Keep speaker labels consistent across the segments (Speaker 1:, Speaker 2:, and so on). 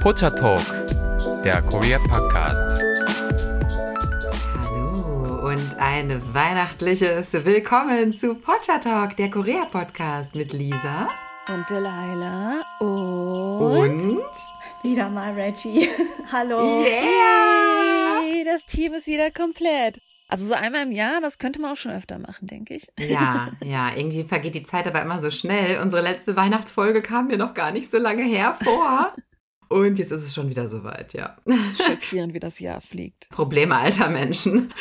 Speaker 1: Pocha Talk, der Korea Podcast.
Speaker 2: Hallo und ein weihnachtliches Willkommen zu Pocha Talk, der Korea Podcast mit Lisa
Speaker 3: und Delilah und,
Speaker 2: und
Speaker 4: wieder mal Reggie. Hallo.
Speaker 2: Yeah!
Speaker 3: Hey, das Team ist wieder komplett. Also so einmal im Jahr, das könnte man auch schon öfter machen, denke ich.
Speaker 2: Ja, ja, irgendwie vergeht die Zeit aber immer so schnell. Unsere letzte Weihnachtsfolge kam mir noch gar nicht so lange hervor. Und jetzt ist es schon wieder soweit, ja.
Speaker 3: Schockierend, wie das Jahr fliegt.
Speaker 2: Probleme alter Menschen.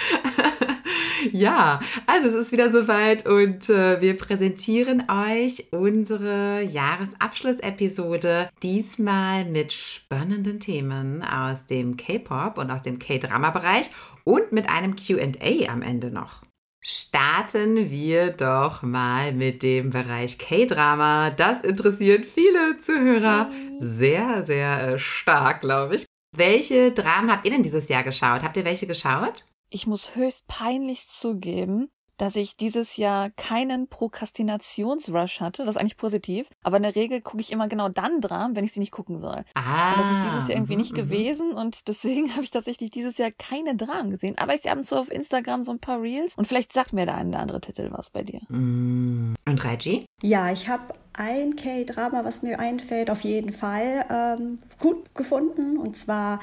Speaker 2: ja, also es ist wieder soweit und äh, wir präsentieren euch unsere Jahresabschlussepisode. Diesmal mit spannenden Themen aus dem K-Pop und aus dem K-Drama-Bereich und mit einem QA am Ende noch. Starten wir doch mal mit dem Bereich K-Drama. Das interessiert viele Zuhörer sehr, sehr äh, stark, glaube ich. Welche Dramen habt ihr denn dieses Jahr geschaut? Habt ihr welche geschaut?
Speaker 3: Ich muss höchst peinlich zugeben, dass ich dieses Jahr keinen Prokrastinationsrush hatte. Das ist eigentlich positiv. Aber in der Regel gucke ich immer genau dann Dramen, wenn ich sie nicht gucken soll.
Speaker 2: Ah.
Speaker 3: Und das ist dieses Jahr irgendwie
Speaker 2: mhm,
Speaker 3: nicht
Speaker 2: mhm.
Speaker 3: gewesen und deswegen habe ich tatsächlich dieses Jahr keine Dramen gesehen. Aber ich sehe ab und zu auf Instagram so ein paar Reels und vielleicht sagt mir der eine oder andere Titel was bei dir.
Speaker 2: Mm. Und Reggie?
Speaker 4: Ja, ich habe ein K-Drama, was mir einfällt, auf jeden Fall ähm, gut gefunden. Und zwar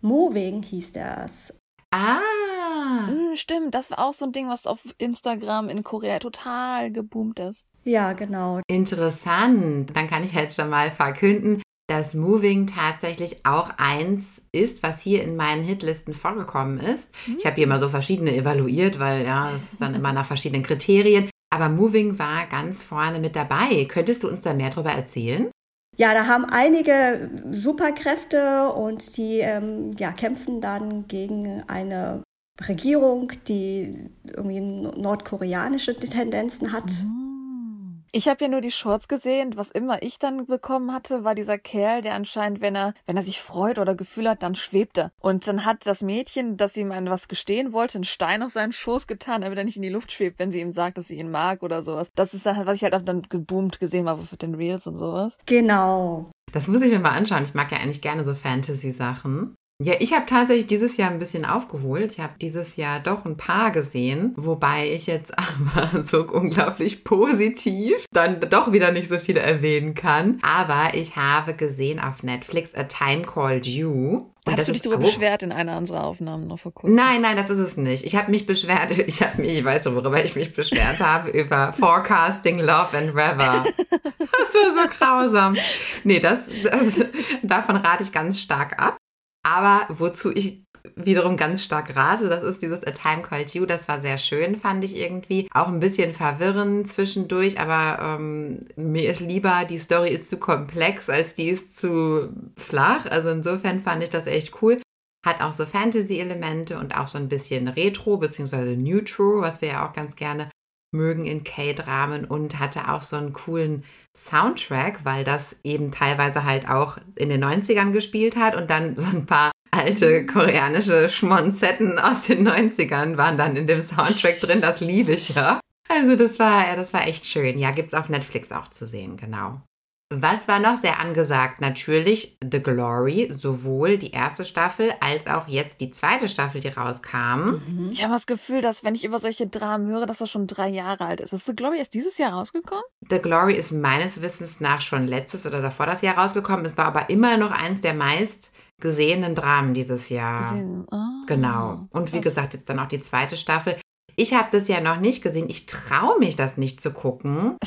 Speaker 4: Moving hieß das.
Speaker 2: Ah.
Speaker 3: Hm, stimmt, das war auch so ein Ding, was auf Instagram in Korea total geboomt ist.
Speaker 4: Ja, genau.
Speaker 2: Interessant. Dann kann ich jetzt schon mal verkünden, dass Moving tatsächlich auch eins ist, was hier in meinen Hitlisten vorgekommen ist. Ich habe hier mal so verschiedene evaluiert, weil ja, es ist dann immer nach verschiedenen Kriterien. Aber Moving war ganz vorne mit dabei. Könntest du uns da mehr darüber erzählen?
Speaker 4: Ja, da haben einige Superkräfte und die ähm, ja, kämpfen dann gegen eine Regierung, die irgendwie nordkoreanische Tendenzen hat.
Speaker 3: Ich habe ja nur die Shorts gesehen. Was immer ich dann bekommen hatte, war dieser Kerl, der anscheinend, wenn er, wenn er sich freut oder Gefühl hat, dann schwebt er. Und dann hat das Mädchen, das ihm an was gestehen wollte, einen Stein auf seinen Schoß getan, damit er nicht in die Luft schwebt, wenn sie ihm sagt, dass sie ihn mag oder sowas. Das ist dann, was ich halt auch dann geboomt gesehen habe für den Reels und sowas.
Speaker 4: Genau.
Speaker 2: Das muss ich mir mal anschauen. Ich mag ja eigentlich gerne so Fantasy-Sachen. Ja, ich habe tatsächlich dieses Jahr ein bisschen aufgeholt. Ich habe dieses Jahr doch ein paar gesehen, wobei ich jetzt aber so unglaublich positiv dann doch wieder nicht so viele erwähnen kann. Aber ich habe gesehen auf Netflix A Time Called You. Und
Speaker 3: hast du dich darüber beschwert in einer unserer Aufnahmen noch vor kurzem.
Speaker 2: Nein, nein, das ist es nicht. Ich habe mich beschwert, ich habe mich, ich weiß worüber ich mich beschwert habe, über Forecasting Love and Weather. Das war so grausam. Nee, das, das, davon rate ich ganz stark ab. Aber wozu ich wiederum ganz stark rate, das ist dieses A Time Called You. Das war sehr schön, fand ich irgendwie. Auch ein bisschen verwirrend zwischendurch, aber ähm, mir ist lieber, die Story ist zu komplex, als die ist zu flach. Also insofern fand ich das echt cool. Hat auch so Fantasy-Elemente und auch so ein bisschen Retro bzw. Neutro, was wir ja auch ganz gerne mögen in K-Dramen und hatte auch so einen coolen Soundtrack, weil das eben teilweise halt auch in den 90ern gespielt hat und dann so ein paar alte koreanische Schmonzetten aus den 90ern waren dann in dem Soundtrack drin, das liebe ich ja. Also das war, das war echt schön. Ja, gibt's auf Netflix auch zu sehen, genau. Was war noch sehr angesagt? Natürlich The Glory, sowohl die erste Staffel als auch jetzt die zweite Staffel, die rauskam.
Speaker 3: Ich habe das Gefühl, dass wenn ich über solche Dramen höre, dass das schon drei Jahre alt ist. Ist The Glory erst dieses Jahr rausgekommen?
Speaker 2: The Glory ist meines Wissens nach schon letztes oder davor das Jahr rausgekommen. Es war aber immer noch eins der meist gesehenen Dramen dieses Jahr.
Speaker 3: Gesehen. Ah.
Speaker 2: Genau. Und wie gesagt, jetzt dann auch die zweite Staffel. Ich habe das ja noch nicht gesehen. Ich traue mich, das nicht zu gucken.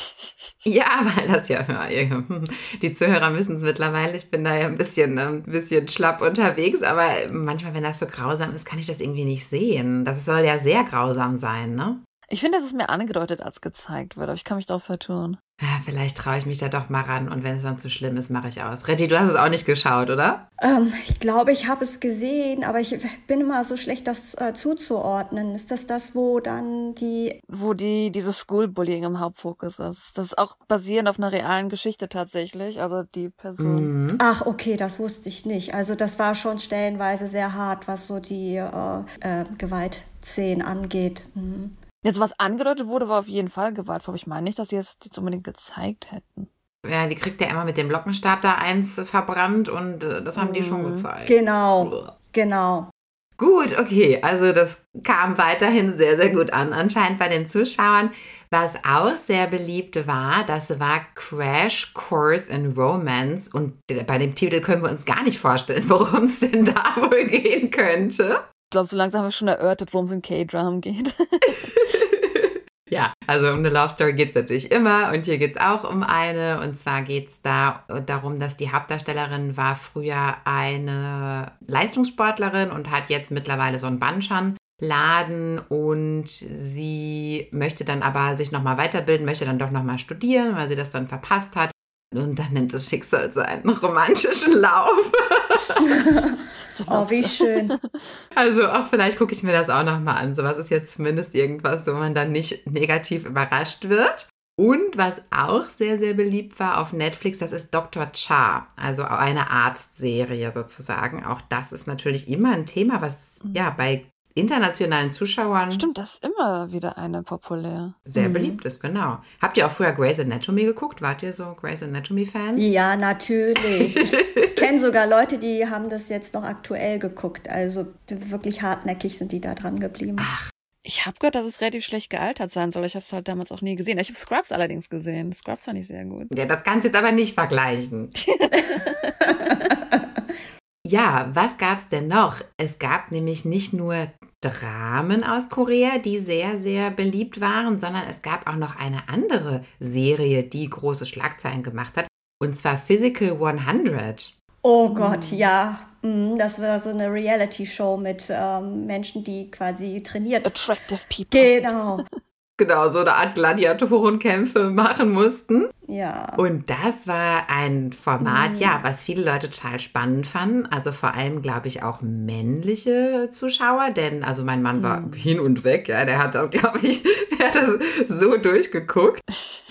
Speaker 2: Ja, weil das ja, die Zuhörer wissen es mittlerweile. Ich bin da ja ein bisschen, ähm, ein bisschen schlapp unterwegs, aber manchmal, wenn das so grausam ist, kann ich das irgendwie nicht sehen. Das soll ja sehr grausam sein, ne?
Speaker 3: Ich finde, das ist mehr angedeutet als gezeigt wird, aber ich kann mich darauf vertun.
Speaker 2: Ja, vielleicht traue ich mich da doch mal ran und wenn es dann zu schlimm ist, mache ich aus. Reggie, du hast es auch nicht geschaut, oder?
Speaker 4: Ähm, ich glaube, ich habe es gesehen, aber ich bin immer so schlecht, das äh, zuzuordnen. Ist das das, wo dann die...
Speaker 3: Wo die, dieses Schoolbullying im Hauptfokus ist. Das ist auch basierend auf einer realen Geschichte tatsächlich. Also die Person.
Speaker 2: Mhm.
Speaker 4: Ach, okay, das wusste ich nicht. Also das war schon stellenweise sehr hart, was so die äh, äh, Gewaltszenen angeht. Mhm.
Speaker 3: Jetzt, was angedeutet wurde, war auf jeden Fall gewaltvoll. Ich meine nicht, dass sie es jetzt unbedingt gezeigt hätten.
Speaker 2: Ja, die kriegt ja immer mit dem Lockenstab da eins verbrannt und äh, das haben die schon
Speaker 3: Mhm.
Speaker 2: gezeigt.
Speaker 4: Genau, genau.
Speaker 2: Gut, okay. Also das kam weiterhin sehr, sehr gut an, anscheinend bei den Zuschauern. Was auch sehr beliebt war, das war Crash Course in Romance. Und bei dem Titel können wir uns gar nicht vorstellen, worum es denn da wohl gehen könnte.
Speaker 3: Ich glaube, so langsam haben wir schon erörtert, worum es in K-Drum geht.
Speaker 2: Ja, also um eine Love Story geht es natürlich immer und hier geht es auch um eine. Und zwar geht es da darum, dass die Hauptdarstellerin war früher eine Leistungssportlerin und hat jetzt mittlerweile so einen Banschan-Laden und sie möchte dann aber sich nochmal weiterbilden, möchte dann doch nochmal studieren, weil sie das dann verpasst hat. Und dann nimmt das Schicksal so einen romantischen Lauf.
Speaker 4: Oh, wie schön.
Speaker 2: Also auch vielleicht gucke ich mir das auch nochmal an. Sowas ist jetzt zumindest irgendwas, wo man dann nicht negativ überrascht wird. Und was auch sehr, sehr beliebt war auf Netflix, das ist Dr. Cha, also eine Arztserie sozusagen. Auch das ist natürlich immer ein Thema, was ja bei internationalen Zuschauern
Speaker 3: Stimmt, das ist immer wieder eine populär.
Speaker 2: sehr
Speaker 4: Mhm.
Speaker 2: beliebt ist, genau. Habt ihr auch früher Grey's Anatomy geguckt? Wart ihr so Grey's Anatomy-Fans?
Speaker 4: Ja, natürlich. Ich kenne sogar Leute, die haben das jetzt noch aktuell geguckt. Also wirklich hartnäckig sind die da dran geblieben.
Speaker 3: Ich habe gehört, dass es relativ schlecht gealtert sein soll. Ich habe es halt damals auch nie gesehen. Ich habe Scrubs allerdings gesehen. Scrubs fand ich sehr gut.
Speaker 2: Ja, das kannst du jetzt aber nicht vergleichen. ja, was gab's denn noch? Es gab nämlich nicht nur Dramen aus Korea, die sehr, sehr beliebt waren, sondern es gab auch noch eine andere Serie, die große Schlagzeilen gemacht hat. Und zwar Physical 100.
Speaker 4: Oh Gott, ja. Mm, Das war so eine Reality-Show mit ähm, Menschen, die quasi trainiert.
Speaker 3: Attractive People.
Speaker 4: Genau.
Speaker 2: Genau, so eine Art Gladiatorenkämpfe machen mussten.
Speaker 4: Ja.
Speaker 2: Und das war ein Format, ja, was viele Leute total spannend fanden. Also vor allem, glaube ich, auch männliche Zuschauer, denn also mein Mann war hin und weg, ja, der hat das, glaube ich, der hat das so durchgeguckt,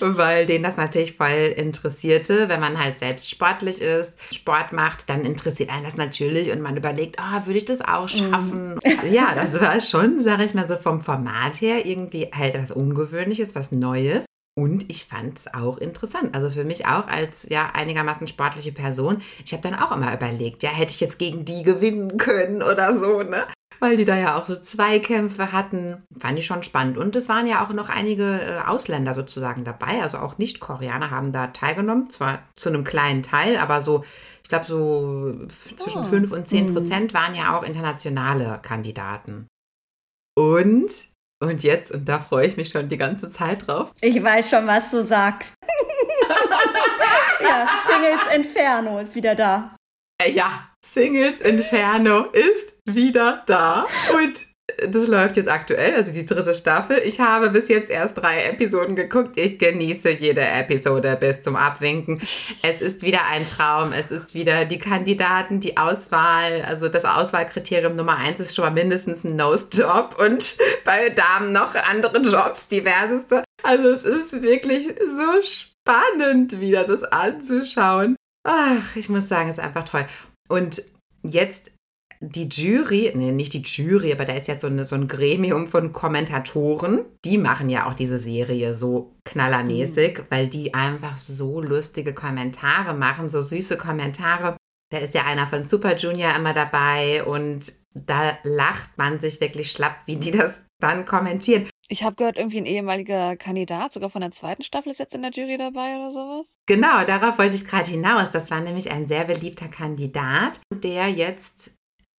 Speaker 2: weil den das natürlich voll interessierte. Wenn man halt selbst sportlich ist, Sport macht, dann interessiert einen das natürlich und man überlegt, ah, würde ich das auch schaffen? Ja, das war schon, sage ich mal so vom Format her irgendwie halt was Ungewöhnliches, was Neues. Und ich fand es auch interessant. Also für mich auch als ja einigermaßen sportliche Person. Ich habe dann auch immer überlegt, ja, hätte ich jetzt gegen die gewinnen können oder so, ne? Weil die da ja auch so Zweikämpfe hatten. Fand ich schon spannend. Und es waren ja auch noch einige äh, Ausländer sozusagen dabei. Also auch Nicht-Koreaner haben da teilgenommen. Zwar zu einem kleinen Teil, aber so, ich glaube, so zwischen
Speaker 3: Oh.
Speaker 2: 5 und 10 Prozent waren ja auch internationale Kandidaten. Und, und jetzt, und da freue ich mich schon die ganze Zeit drauf,
Speaker 4: Ich weiß schon, was du sagst. ja, Singles Inferno ist wieder da.
Speaker 2: Ja, Singles Inferno ist wieder da und das läuft jetzt aktuell, also die dritte Staffel. Ich habe bis jetzt erst drei Episoden geguckt. Ich genieße jede Episode bis zum Abwinken. Es ist wieder ein Traum. Es ist wieder die Kandidaten, die Auswahl. Also das Auswahlkriterium Nummer eins ist schon mal mindestens ein Nose-Job und bei Damen noch andere Jobs, diverseste. Also es ist wirklich so spannend, wieder das anzuschauen. Ach, ich muss sagen, es ist einfach toll. Und jetzt die Jury, nee, nicht die Jury, aber da ist ja so, eine, so ein Gremium von Kommentatoren. Die machen ja auch diese Serie so knallermäßig, weil die einfach so lustige Kommentare machen, so süße Kommentare. Da ist ja einer von Super Junior immer dabei und da lacht man sich wirklich schlapp, wie die das dann kommentieren.
Speaker 3: Ich habe gehört, irgendwie ein ehemaliger Kandidat, sogar von der zweiten Staffel, ist jetzt in der Jury dabei oder sowas.
Speaker 2: Genau, darauf wollte ich gerade hinaus. Das war nämlich ein sehr beliebter Kandidat, der jetzt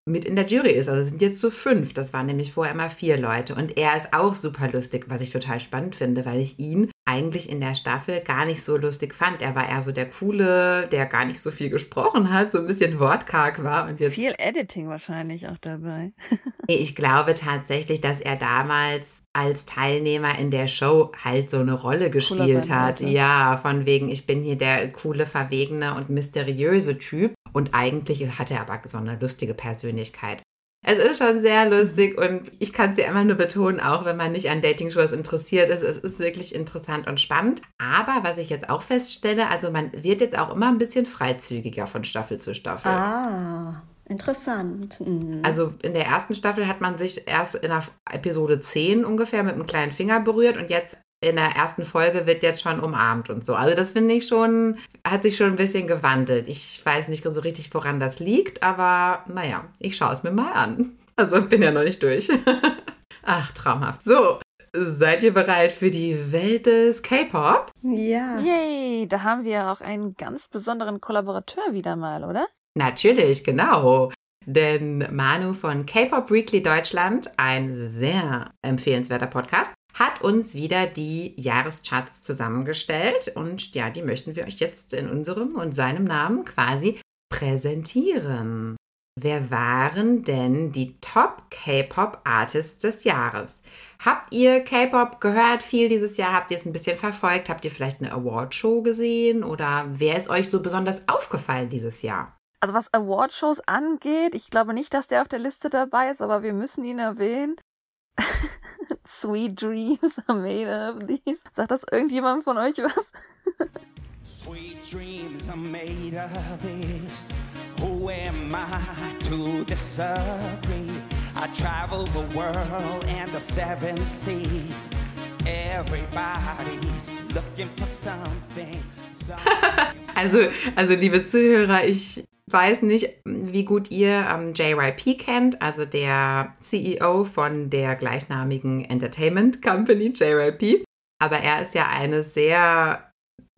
Speaker 2: mit in der Jury ist. Also sind jetzt so fünf. Das waren nämlich vorher immer vier Leute. Und er ist auch super lustig, was ich total spannend finde, weil ich ihn eigentlich in der Staffel gar nicht so lustig fand. Er war eher so der Coole, der gar nicht so viel gesprochen hat, so ein bisschen wortkarg war. Und jetzt
Speaker 3: Viel Editing wahrscheinlich auch dabei.
Speaker 2: Ich glaube tatsächlich, dass er damals als Teilnehmer in der Show halt so eine Rolle gespielt hat. Ja, von wegen, ich bin hier der coole, verwegene und mysteriöse Typ. Und eigentlich hat er aber so eine lustige Persönlichkeit. Es ist schon sehr lustig und ich kann es ja immer nur betonen, auch wenn man nicht an Dating-Shows interessiert ist, es ist wirklich interessant und spannend. Aber was ich jetzt auch feststelle, also man wird jetzt auch immer ein bisschen freizügiger von Staffel zu Staffel.
Speaker 4: Ah, interessant. Mhm.
Speaker 2: Also in der ersten Staffel hat man sich erst in der Episode 10 ungefähr mit einem kleinen Finger berührt und jetzt in der ersten Folge wird jetzt schon umarmt und so. Also das finde ich schon, hat sich schon ein bisschen gewandelt. Ich weiß nicht so richtig, woran das liegt, aber naja, ich schaue es mir mal an. Also bin ja noch nicht durch. Ach, traumhaft. So, seid ihr bereit für die Welt des K-Pop?
Speaker 4: Ja.
Speaker 3: Yay, da haben wir auch einen ganz besonderen Kollaborateur wieder mal, oder?
Speaker 2: Natürlich, genau. Denn Manu von K-Pop Weekly Deutschland, ein sehr empfehlenswerter Podcast, hat uns wieder die Jahrescharts zusammengestellt und ja, die möchten wir euch jetzt in unserem und seinem Namen quasi präsentieren. Wer waren denn die Top K-Pop Artists des Jahres? Habt ihr K-Pop gehört viel dieses Jahr? Habt ihr es ein bisschen verfolgt? Habt ihr vielleicht eine Awardshow gesehen? Oder wer ist euch so besonders aufgefallen dieses Jahr?
Speaker 3: Also was Awardshows angeht, ich glaube nicht, dass der auf der Liste dabei ist, aber wir müssen ihn erwähnen. Sweet dreams are made of these. Sagt das irgendjemand von euch was? Sweet dreams are made of this. Who am I to disagree? I travel the world and the seven seas. Everybody's looking for something.
Speaker 2: also, also, liebe Zuhörer, ich weiß nicht, wie gut ihr ähm, JYP kennt, also der CEO von der gleichnamigen Entertainment Company JYP. Aber er ist ja eine sehr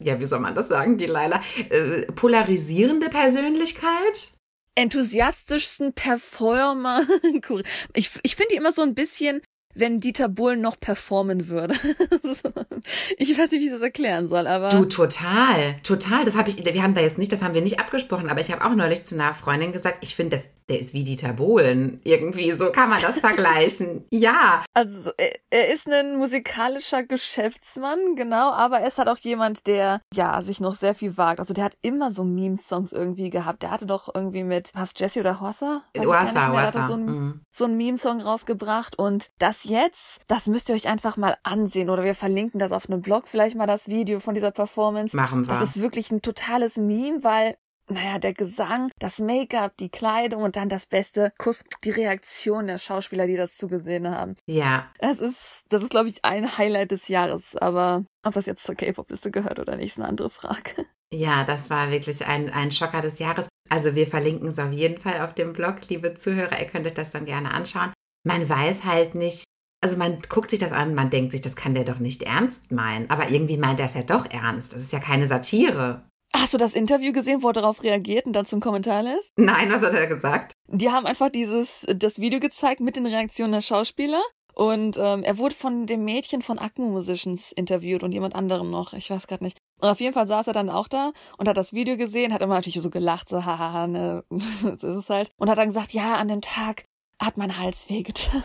Speaker 2: ja, wie soll man das sagen, die Laila, äh, polarisierende Persönlichkeit?
Speaker 3: Enthusiastischsten Performer. ich ich finde die immer so ein bisschen wenn Dieter Bohlen noch performen würde. ich weiß nicht, wie ich das erklären soll, aber.
Speaker 2: Du, total, total. Das habe ich, wir haben da jetzt nicht, das haben wir nicht abgesprochen, aber ich habe auch neulich zu einer Freundin gesagt, ich finde, der ist wie Dieter Bohlen. Irgendwie, so kann man das vergleichen. Ja.
Speaker 3: Also, er, ist ein musikalischer Geschäftsmann, genau, aber er ist halt auch jemand, der, ja, sich noch sehr viel wagt. Also, der hat immer so Meme-Songs irgendwie gehabt. Der hatte doch irgendwie mit, was, Jesse oder Hossa?
Speaker 2: Hossa,
Speaker 3: Hossa. So ein, mhm. so ein Meme-Song rausgebracht und das jetzt, das müsst ihr euch einfach mal ansehen oder wir verlinken das auf einem Blog vielleicht mal das Video von dieser Performance.
Speaker 2: Machen wir.
Speaker 3: Das ist wirklich ein totales Meme, weil naja, der Gesang, das Make-up, die Kleidung und dann das beste Kuss, die Reaktion der Schauspieler, die das zugesehen haben.
Speaker 2: Ja.
Speaker 3: Das ist, das ist, glaube ich, ein Highlight des Jahres. Aber ob das jetzt zur K-Pop-Liste gehört oder nicht, ist eine andere Frage.
Speaker 2: Ja, das war wirklich ein, ein Schocker des Jahres. Also wir verlinken es auf jeden Fall auf dem Blog, liebe Zuhörer. Ihr könnt euch das dann gerne anschauen. Man weiß halt nicht, also man guckt sich das an, man denkt sich, das kann der doch nicht ernst meinen. Aber irgendwie meint er es ja doch ernst. Das ist ja keine Satire.
Speaker 3: Hast du das Interview gesehen, wo er darauf reagiert und dann zum Kommentar lässt?
Speaker 2: Nein, was hat er gesagt?
Speaker 3: Die haben einfach dieses, das Video gezeigt mit den Reaktionen der Schauspieler. Und ähm, er wurde von dem Mädchen von Acmo Musicians interviewt und jemand anderem noch. Ich weiß gerade nicht. Und auf jeden Fall saß er dann auch da und hat das Video gesehen, hat immer natürlich so gelacht, so hahaha, ne, so ist es halt. Und hat dann gesagt, ja, an dem Tag hat mein Hals wehgetan.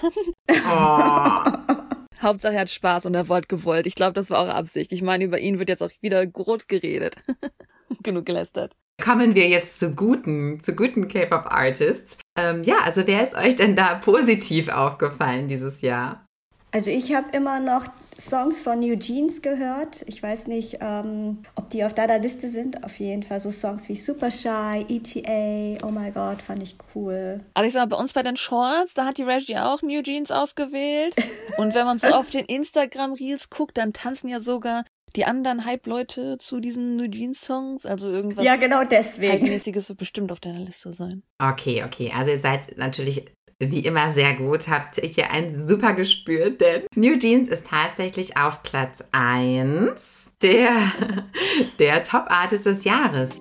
Speaker 3: Oh. Hauptsache er hat Spaß und er wollte gewollt. Ich glaube, das war auch Absicht. Ich meine, über ihn wird jetzt auch wieder groß geredet. Genug gelästert.
Speaker 2: Kommen wir jetzt zu guten, zu guten K-Pop-Artists. Ähm, ja, also wer ist euch denn da positiv aufgefallen dieses Jahr?
Speaker 4: Also ich habe immer noch Songs von New Jeans gehört. Ich weiß nicht, ähm, ob die auf deiner Liste sind. Auf jeden Fall so Songs wie Super Shy, ETA, Oh my God, fand ich cool.
Speaker 3: Also ich sag mal, bei uns bei den Shorts, da hat die Reggie auch New Jeans ausgewählt. Und wenn man so auf den Instagram-Reels guckt, dann tanzen ja sogar die anderen Hype-Leute zu diesen New Jeans Songs? Also irgendwas.
Speaker 4: Ja, genau deswegen.
Speaker 3: Hype-mäßiges wird bestimmt auf deiner Liste sein.
Speaker 2: Okay, okay. Also ihr seid natürlich wie immer sehr gut, habt ihr hier ein super Gespür, denn New Jeans ist tatsächlich auf Platz 1 der, der Top Artist des Jahres.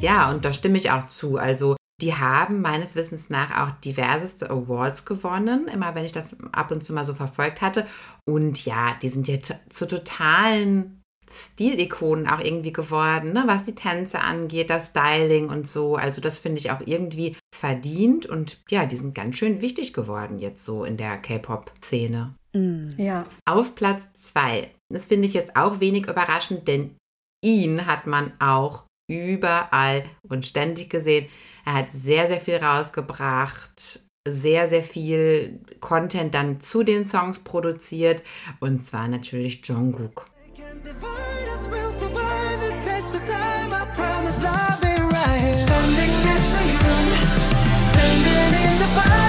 Speaker 2: Ja, und da stimme ich auch zu. Also die haben meines Wissens nach auch diverseste Awards gewonnen, immer wenn ich das ab und zu mal so verfolgt hatte. Und ja, die sind jetzt zu totalen Stilikonen auch irgendwie geworden, ne? was die Tänze angeht, das Styling und so. Also das finde ich auch irgendwie verdient und ja, die sind ganz schön wichtig geworden jetzt so in der K-Pop-Szene.
Speaker 4: Mm. Ja.
Speaker 2: Auf Platz zwei. Das finde ich jetzt auch wenig überraschend, denn ihn hat man auch überall und ständig gesehen. Er hat sehr, sehr viel rausgebracht, sehr, sehr viel Content dann zu den Songs produziert und zwar natürlich Jungkook. Standing next to you, standing in the fire.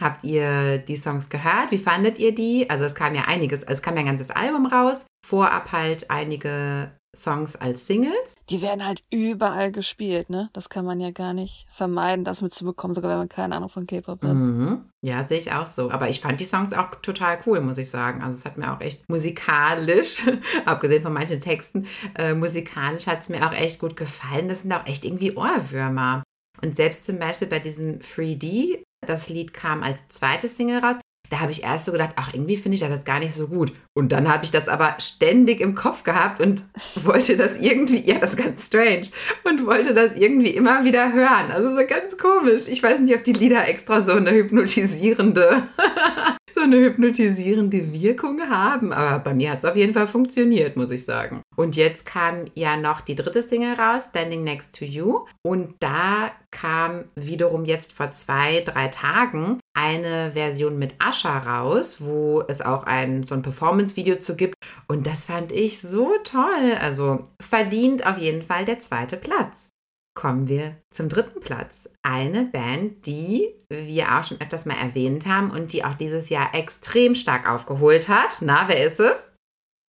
Speaker 2: Habt ihr die Songs gehört? Wie fandet ihr die? Also es kam ja einiges, also es kam ja ein ganzes Album raus. Vorab halt einige Songs als Singles.
Speaker 3: Die werden halt überall gespielt, ne? Das kann man ja gar nicht vermeiden, das mitzubekommen, sogar wenn man keine Ahnung von K-Pop hat.
Speaker 2: Mhm. Ja, sehe ich auch so. Aber ich fand die Songs auch total cool, muss ich sagen. Also es hat mir auch echt musikalisch, abgesehen von manchen Texten, äh, musikalisch hat es mir auch echt gut gefallen. Das sind auch echt irgendwie Ohrwürmer. Und selbst zum Beispiel bei diesem 3D, das Lied kam als zweite Single raus, da habe ich erst so gedacht, ach, irgendwie finde ich das jetzt gar nicht so gut. Und dann habe ich das aber ständig im Kopf gehabt und wollte das irgendwie, ja, das ist ganz strange, und wollte das irgendwie immer wieder hören. Also so ganz komisch. Ich weiß nicht, ob die Lieder extra so eine hypnotisierende, so eine hypnotisierende Wirkung haben, aber bei mir hat es auf jeden Fall funktioniert, muss ich sagen. Und jetzt kam ja noch die dritte Single raus, Standing Next to You. Und da kam wiederum jetzt vor zwei, drei Tagen eine Version mit Asha raus, wo es auch ein so ein Performance-Video zu gibt. Und das fand ich so toll. Also verdient auf jeden Fall der zweite Platz. Kommen wir zum dritten Platz. Eine Band, die wir auch schon öfters mal erwähnt haben und die auch dieses Jahr extrem stark aufgeholt hat. Na, wer ist es?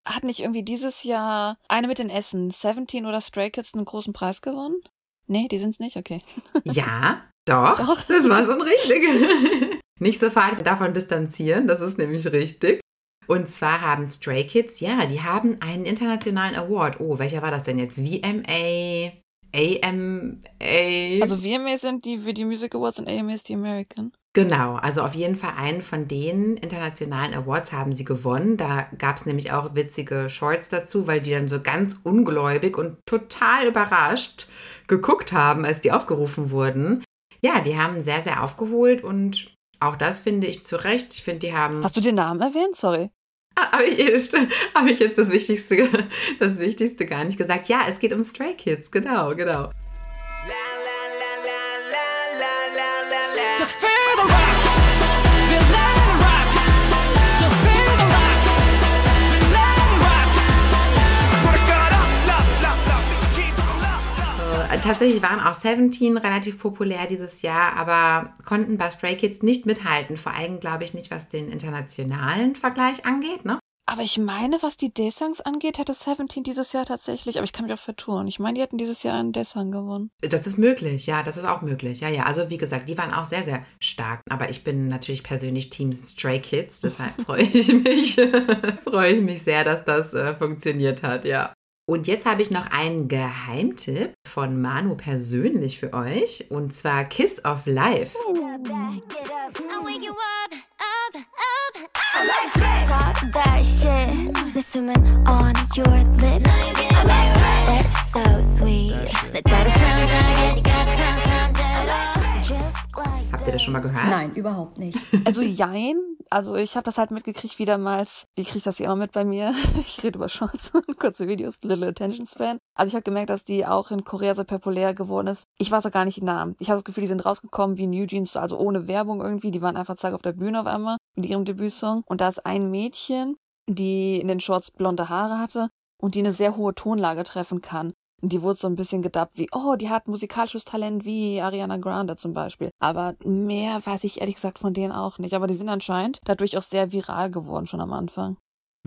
Speaker 3: Hat nicht irgendwie dieses Jahr eine mit den Essen, 17 oder Stray Kids, einen großen Preis gewonnen? Nee, die sind's nicht? Okay.
Speaker 2: Ja, doch, doch. Das war schon richtig. nicht sofort davon distanzieren, das ist nämlich richtig. Und zwar haben Stray Kids, ja, die haben einen internationalen Award. Oh, welcher war das denn jetzt? VMA, AMA.
Speaker 3: Also VMA sind die für die Music Awards und AMA ist die American.
Speaker 2: Genau, also auf jeden Fall einen von den internationalen Awards haben sie gewonnen. Da gab es nämlich auch witzige Shorts dazu, weil die dann so ganz ungläubig und total überrascht geguckt haben, als die aufgerufen wurden. Ja, die haben sehr, sehr aufgeholt und auch das finde ich zu Recht. Ich finde, die haben.
Speaker 3: Hast du den Namen erwähnt? Sorry.
Speaker 2: Ah, Habe ich, hab ich jetzt das Wichtigste, das Wichtigste gar nicht gesagt? Ja, es geht um Stray Kids, genau, genau. Tatsächlich waren auch Seventeen relativ populär dieses Jahr, aber konnten bei Stray Kids nicht mithalten. Vor allem, glaube ich, nicht, was den internationalen Vergleich angeht, ne?
Speaker 3: Aber ich meine, was die D-Songs angeht, hätte Seventeen dieses Jahr tatsächlich, aber ich kann mich auch vertun. Ich meine, die hätten dieses Jahr einen D-Song gewonnen.
Speaker 2: Das ist möglich, ja, das ist auch möglich. Ja, ja, also wie gesagt, die waren auch sehr, sehr stark. Aber ich bin natürlich persönlich Team Stray Kids, deshalb freue ich mich, freue ich mich sehr, dass das äh, funktioniert hat, ja. Und jetzt habe ich noch einen Geheimtipp von Manu persönlich für euch. Und zwar Kiss of Life. Habt ihr das schon mal gehört?
Speaker 4: Nein, überhaupt nicht.
Speaker 3: Also jein. Also ich habe das halt mitgekriegt wiedermals. Ich kriege das ja immer mit bei mir. Ich rede über Shorts und kurze Videos, Little Attention Span. Also ich habe gemerkt, dass die auch in Korea so populär geworden ist. Ich weiß auch gar nicht die Namen. Ich habe das Gefühl, die sind rausgekommen wie New Jeans, also ohne Werbung irgendwie. Die waren einfach zack auf der Bühne auf einmal mit ihrem Debütsong. Und da ist ein Mädchen, die in den Shorts blonde Haare hatte und die eine sehr hohe Tonlage treffen kann. Die wurde so ein bisschen gedappt wie, oh, die hat musikalisches Talent wie Ariana Grande zum Beispiel. Aber mehr weiß ich ehrlich gesagt von denen auch nicht. Aber die sind anscheinend dadurch auch sehr viral geworden schon am Anfang.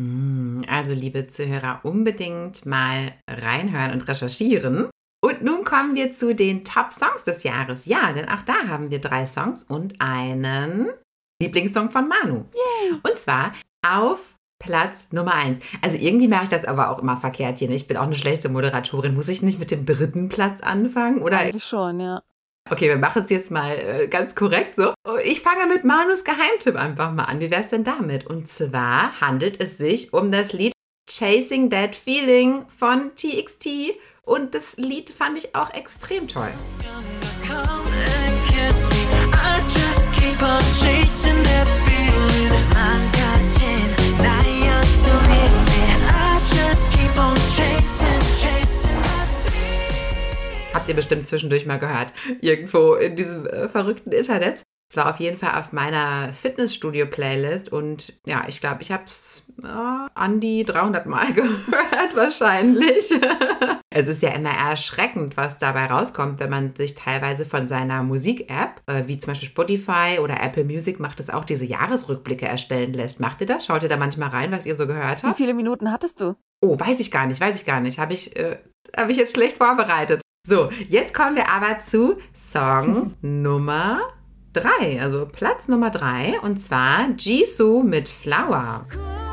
Speaker 2: Mm, also, liebe Zuhörer, unbedingt mal reinhören und recherchieren. Und nun kommen wir zu den Top-Songs des Jahres. Ja, denn auch da haben wir drei Songs und einen Lieblingssong von Manu. Yay. Und zwar auf Platz Nummer eins. Also irgendwie mache ich das aber auch immer verkehrt hier. Ich bin auch eine schlechte Moderatorin. Muss ich nicht mit dem dritten Platz anfangen? Oder?
Speaker 3: Eigentlich schon, ja.
Speaker 2: Okay, wir machen es jetzt mal äh, ganz korrekt so. Ich fange mit Manus Geheimtipp einfach mal an. Wie wäre es denn damit? Und zwar handelt es sich um das Lied Chasing That Feeling von TXT. Und das Lied fand ich auch extrem toll. Come Habt ihr bestimmt zwischendurch mal gehört. Irgendwo in diesem äh, verrückten Internet. Es war auf jeden Fall auf meiner Fitnessstudio-Playlist und ja, ich glaube, ich habe es äh, an die 300 Mal gehört wahrscheinlich. Es ist ja immer erschreckend, was dabei rauskommt, wenn man sich teilweise von seiner Musik-App, äh, wie zum Beispiel Spotify oder Apple Music, macht es auch diese Jahresrückblicke erstellen lässt. Macht ihr das? Schaut ihr da manchmal rein, was ihr so gehört
Speaker 3: Wie
Speaker 2: habt?
Speaker 3: viele Minuten hattest du?
Speaker 2: Oh, weiß ich gar nicht, weiß ich gar nicht. Habe ich, äh, hab ich jetzt schlecht vorbereitet. So, jetzt kommen wir aber zu Song Nummer drei, also Platz Nummer drei, und zwar Jisoo mit Flower.
Speaker 5: 구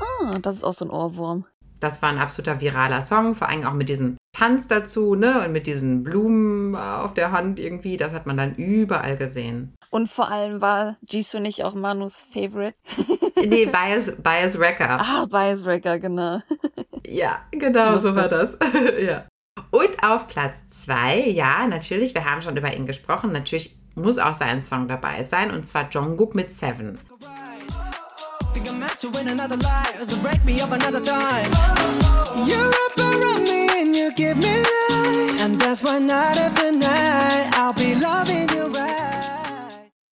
Speaker 3: Ah, das ist auch so ein Ohrwurm.
Speaker 2: Das war ein absoluter viraler Song, vor allem auch mit diesem Tanz dazu, ne? Und mit diesen Blumen äh, auf der Hand irgendwie. Das hat man dann überall gesehen.
Speaker 3: Und vor allem war Jisoo nicht auch Manus Favorite.
Speaker 2: Nee, Bias, Bias Wrecker.
Speaker 3: Ah, Bias Wrecker, genau.
Speaker 2: Ja, genau so
Speaker 3: Lustig.
Speaker 2: war das. ja. Und auf Platz zwei, ja, natürlich, wir haben schon über ihn gesprochen. Natürlich muss auch sein Song dabei sein, und zwar Jungkook mit Seven.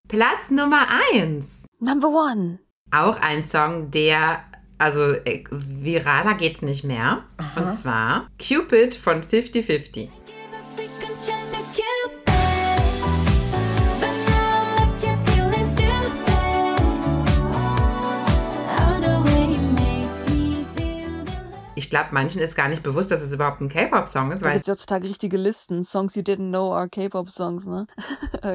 Speaker 2: Platz Nummer 1.
Speaker 3: Number 1.
Speaker 2: Auch ein Song, der, also äh, viraler geht's nicht mehr. Aha. Und zwar Cupid von 5050.
Speaker 5: 50.
Speaker 2: Ich glaube, manchen ist gar nicht bewusst, dass es überhaupt ein K-Pop-Song ist,
Speaker 3: Da
Speaker 2: weil
Speaker 3: gibt's ja heutzutage richtige Listen. Songs you didn't know are K-Pop-Songs, ne?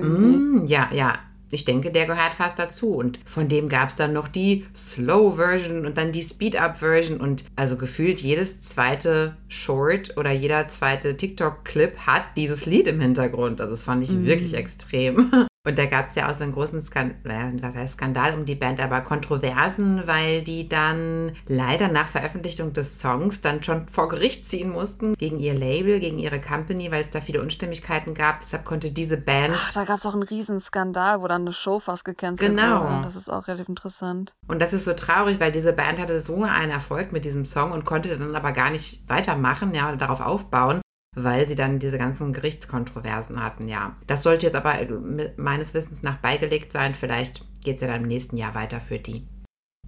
Speaker 2: Mm, ja, ja. Ich denke, der gehört fast dazu. Und von dem gab es dann noch die Slow-Version und dann die Speed-Up-Version. Und also gefühlt jedes zweite Short oder jeder zweite TikTok-Clip hat dieses Lied im Hintergrund. Also das fand ich wirklich extrem. Und da gab es ja auch so einen großen Skandal, was heißt Skandal um die Band, aber Kontroversen, weil die dann leider nach Veröffentlichung des Songs dann schon vor Gericht ziehen mussten gegen ihr Label, gegen ihre Company, weil es da viele Unstimmigkeiten gab. Deshalb konnte diese Band
Speaker 3: Ach, da gab's auch einen riesen Skandal, wo dann eine Show fast gecancelt
Speaker 2: Genau.
Speaker 3: wurde. Das ist auch relativ interessant.
Speaker 2: Und das ist so traurig, weil diese Band hatte so einen Erfolg mit diesem Song und konnte dann aber gar nicht weitermachen, ja, oder darauf aufbauen, weil sie dann diese ganzen Gerichtskontroversen hatten, ja. Das sollte jetzt aber mit- meines Wissens nach beigelegt sein. Vielleicht geht es ja dann im nächsten Jahr weiter für die.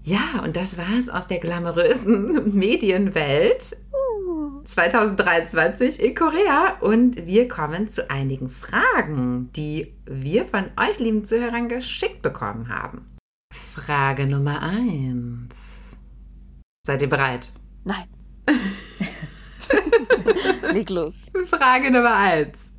Speaker 2: Ja, und das war es aus der glamourösen Medienwelt 2023 in Korea. Und wir kommen zu einigen Fragen, die wir von euch, lieben Zuhörern, geschickt bekommen haben. Frage Nummer eins. Seid ihr bereit?
Speaker 3: Nein. Leg los.
Speaker 2: Frage Nummer eins.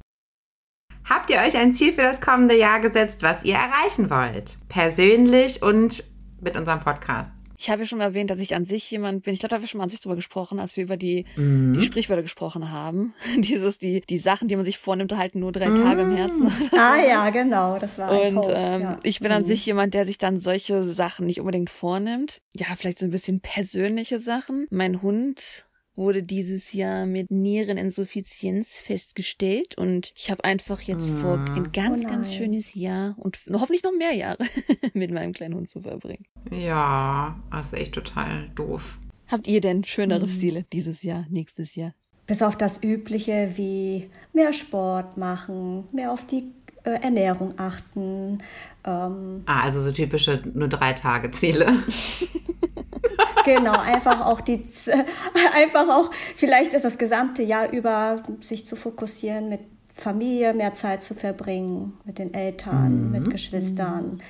Speaker 2: Habt ihr euch ein Ziel für das kommende Jahr gesetzt, was ihr erreichen wollt? Persönlich und mit unserem Podcast.
Speaker 3: Ich habe ja schon mal erwähnt, dass ich an sich jemand bin. Ich glaube, da haben wir schon mal an sich drüber gesprochen, als wir über die,
Speaker 2: Mhm.
Speaker 3: die Sprichwörter gesprochen haben. Dieses, die, die Sachen, die man sich vornimmt, halten nur drei Tage im Herzen.
Speaker 4: Ah ja, genau, das war ein
Speaker 3: Und
Speaker 4: Post,
Speaker 3: ähm,
Speaker 4: ja.
Speaker 3: ich bin an
Speaker 4: Mhm.
Speaker 3: sich jemand, der sich dann solche Sachen nicht unbedingt vornimmt. Ja, vielleicht so ein bisschen persönliche Sachen. Mein Hund wurde dieses Jahr mit Niereninsuffizienz festgestellt und ich habe einfach jetzt vor, ein ganz,
Speaker 4: Oh
Speaker 3: ganz schönes Jahr und hoffentlich noch mehr Jahre mit meinem kleinen Hund zu verbringen.
Speaker 2: Ja, das ist echt total doof.
Speaker 3: Habt ihr denn
Speaker 4: Mhm.
Speaker 3: schönere Ziele dieses Jahr, nächstes Jahr?
Speaker 4: Bis auf das Übliche wie mehr Sport machen, mehr auf die äh, Ernährung achten. Ähm,
Speaker 2: Ah, also so typische nur drei Tage Ziele.
Speaker 4: genau, einfach auch die, einfach auch, vielleicht ist das gesamte Jahr über, sich zu fokussieren mit Familie, mehr Zeit zu verbringen, mit den Eltern, mit Geschwistern,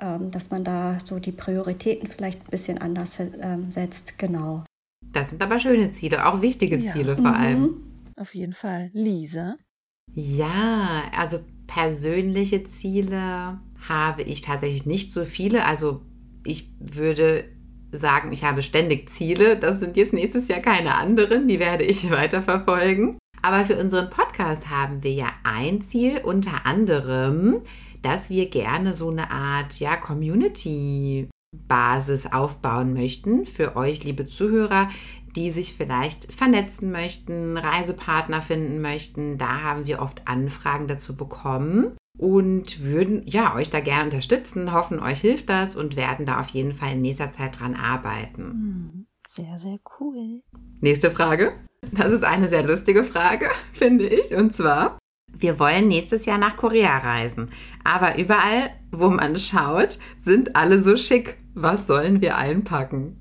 Speaker 4: ähm, dass man da so die Prioritäten vielleicht ein bisschen anders ähm, setzt, genau.
Speaker 2: Das sind aber schöne Ziele, auch wichtige
Speaker 3: Ja.
Speaker 2: Ziele vor allem.
Speaker 3: Auf jeden Fall. Lisa?
Speaker 2: Ja, also persönliche Ziele habe ich tatsächlich nicht so viele. Also ich würde sagen, ich habe ständig Ziele. Das sind jetzt nächstes Jahr keine anderen, die werde ich weiterverfolgen. Aber für unseren Podcast haben wir ja ein Ziel, unter anderem, dass wir gerne so eine Art ja, Community-Basis aufbauen möchten für euch, liebe Zuhörer, die sich vielleicht vernetzen möchten, Reisepartner finden möchten. Da haben wir oft Anfragen dazu bekommen und würden ja euch da gerne unterstützen, hoffen, euch hilft das und werden da auf jeden Fall in nächster Zeit dran arbeiten.
Speaker 3: Sehr, sehr cool.
Speaker 2: Nächste Frage. Das ist eine sehr lustige Frage, finde ich. Und zwar, Wir wollen nächstes Jahr nach Korea reisen. Aber überall, wo man schaut, sind alle so schick. Was sollen wir einpacken?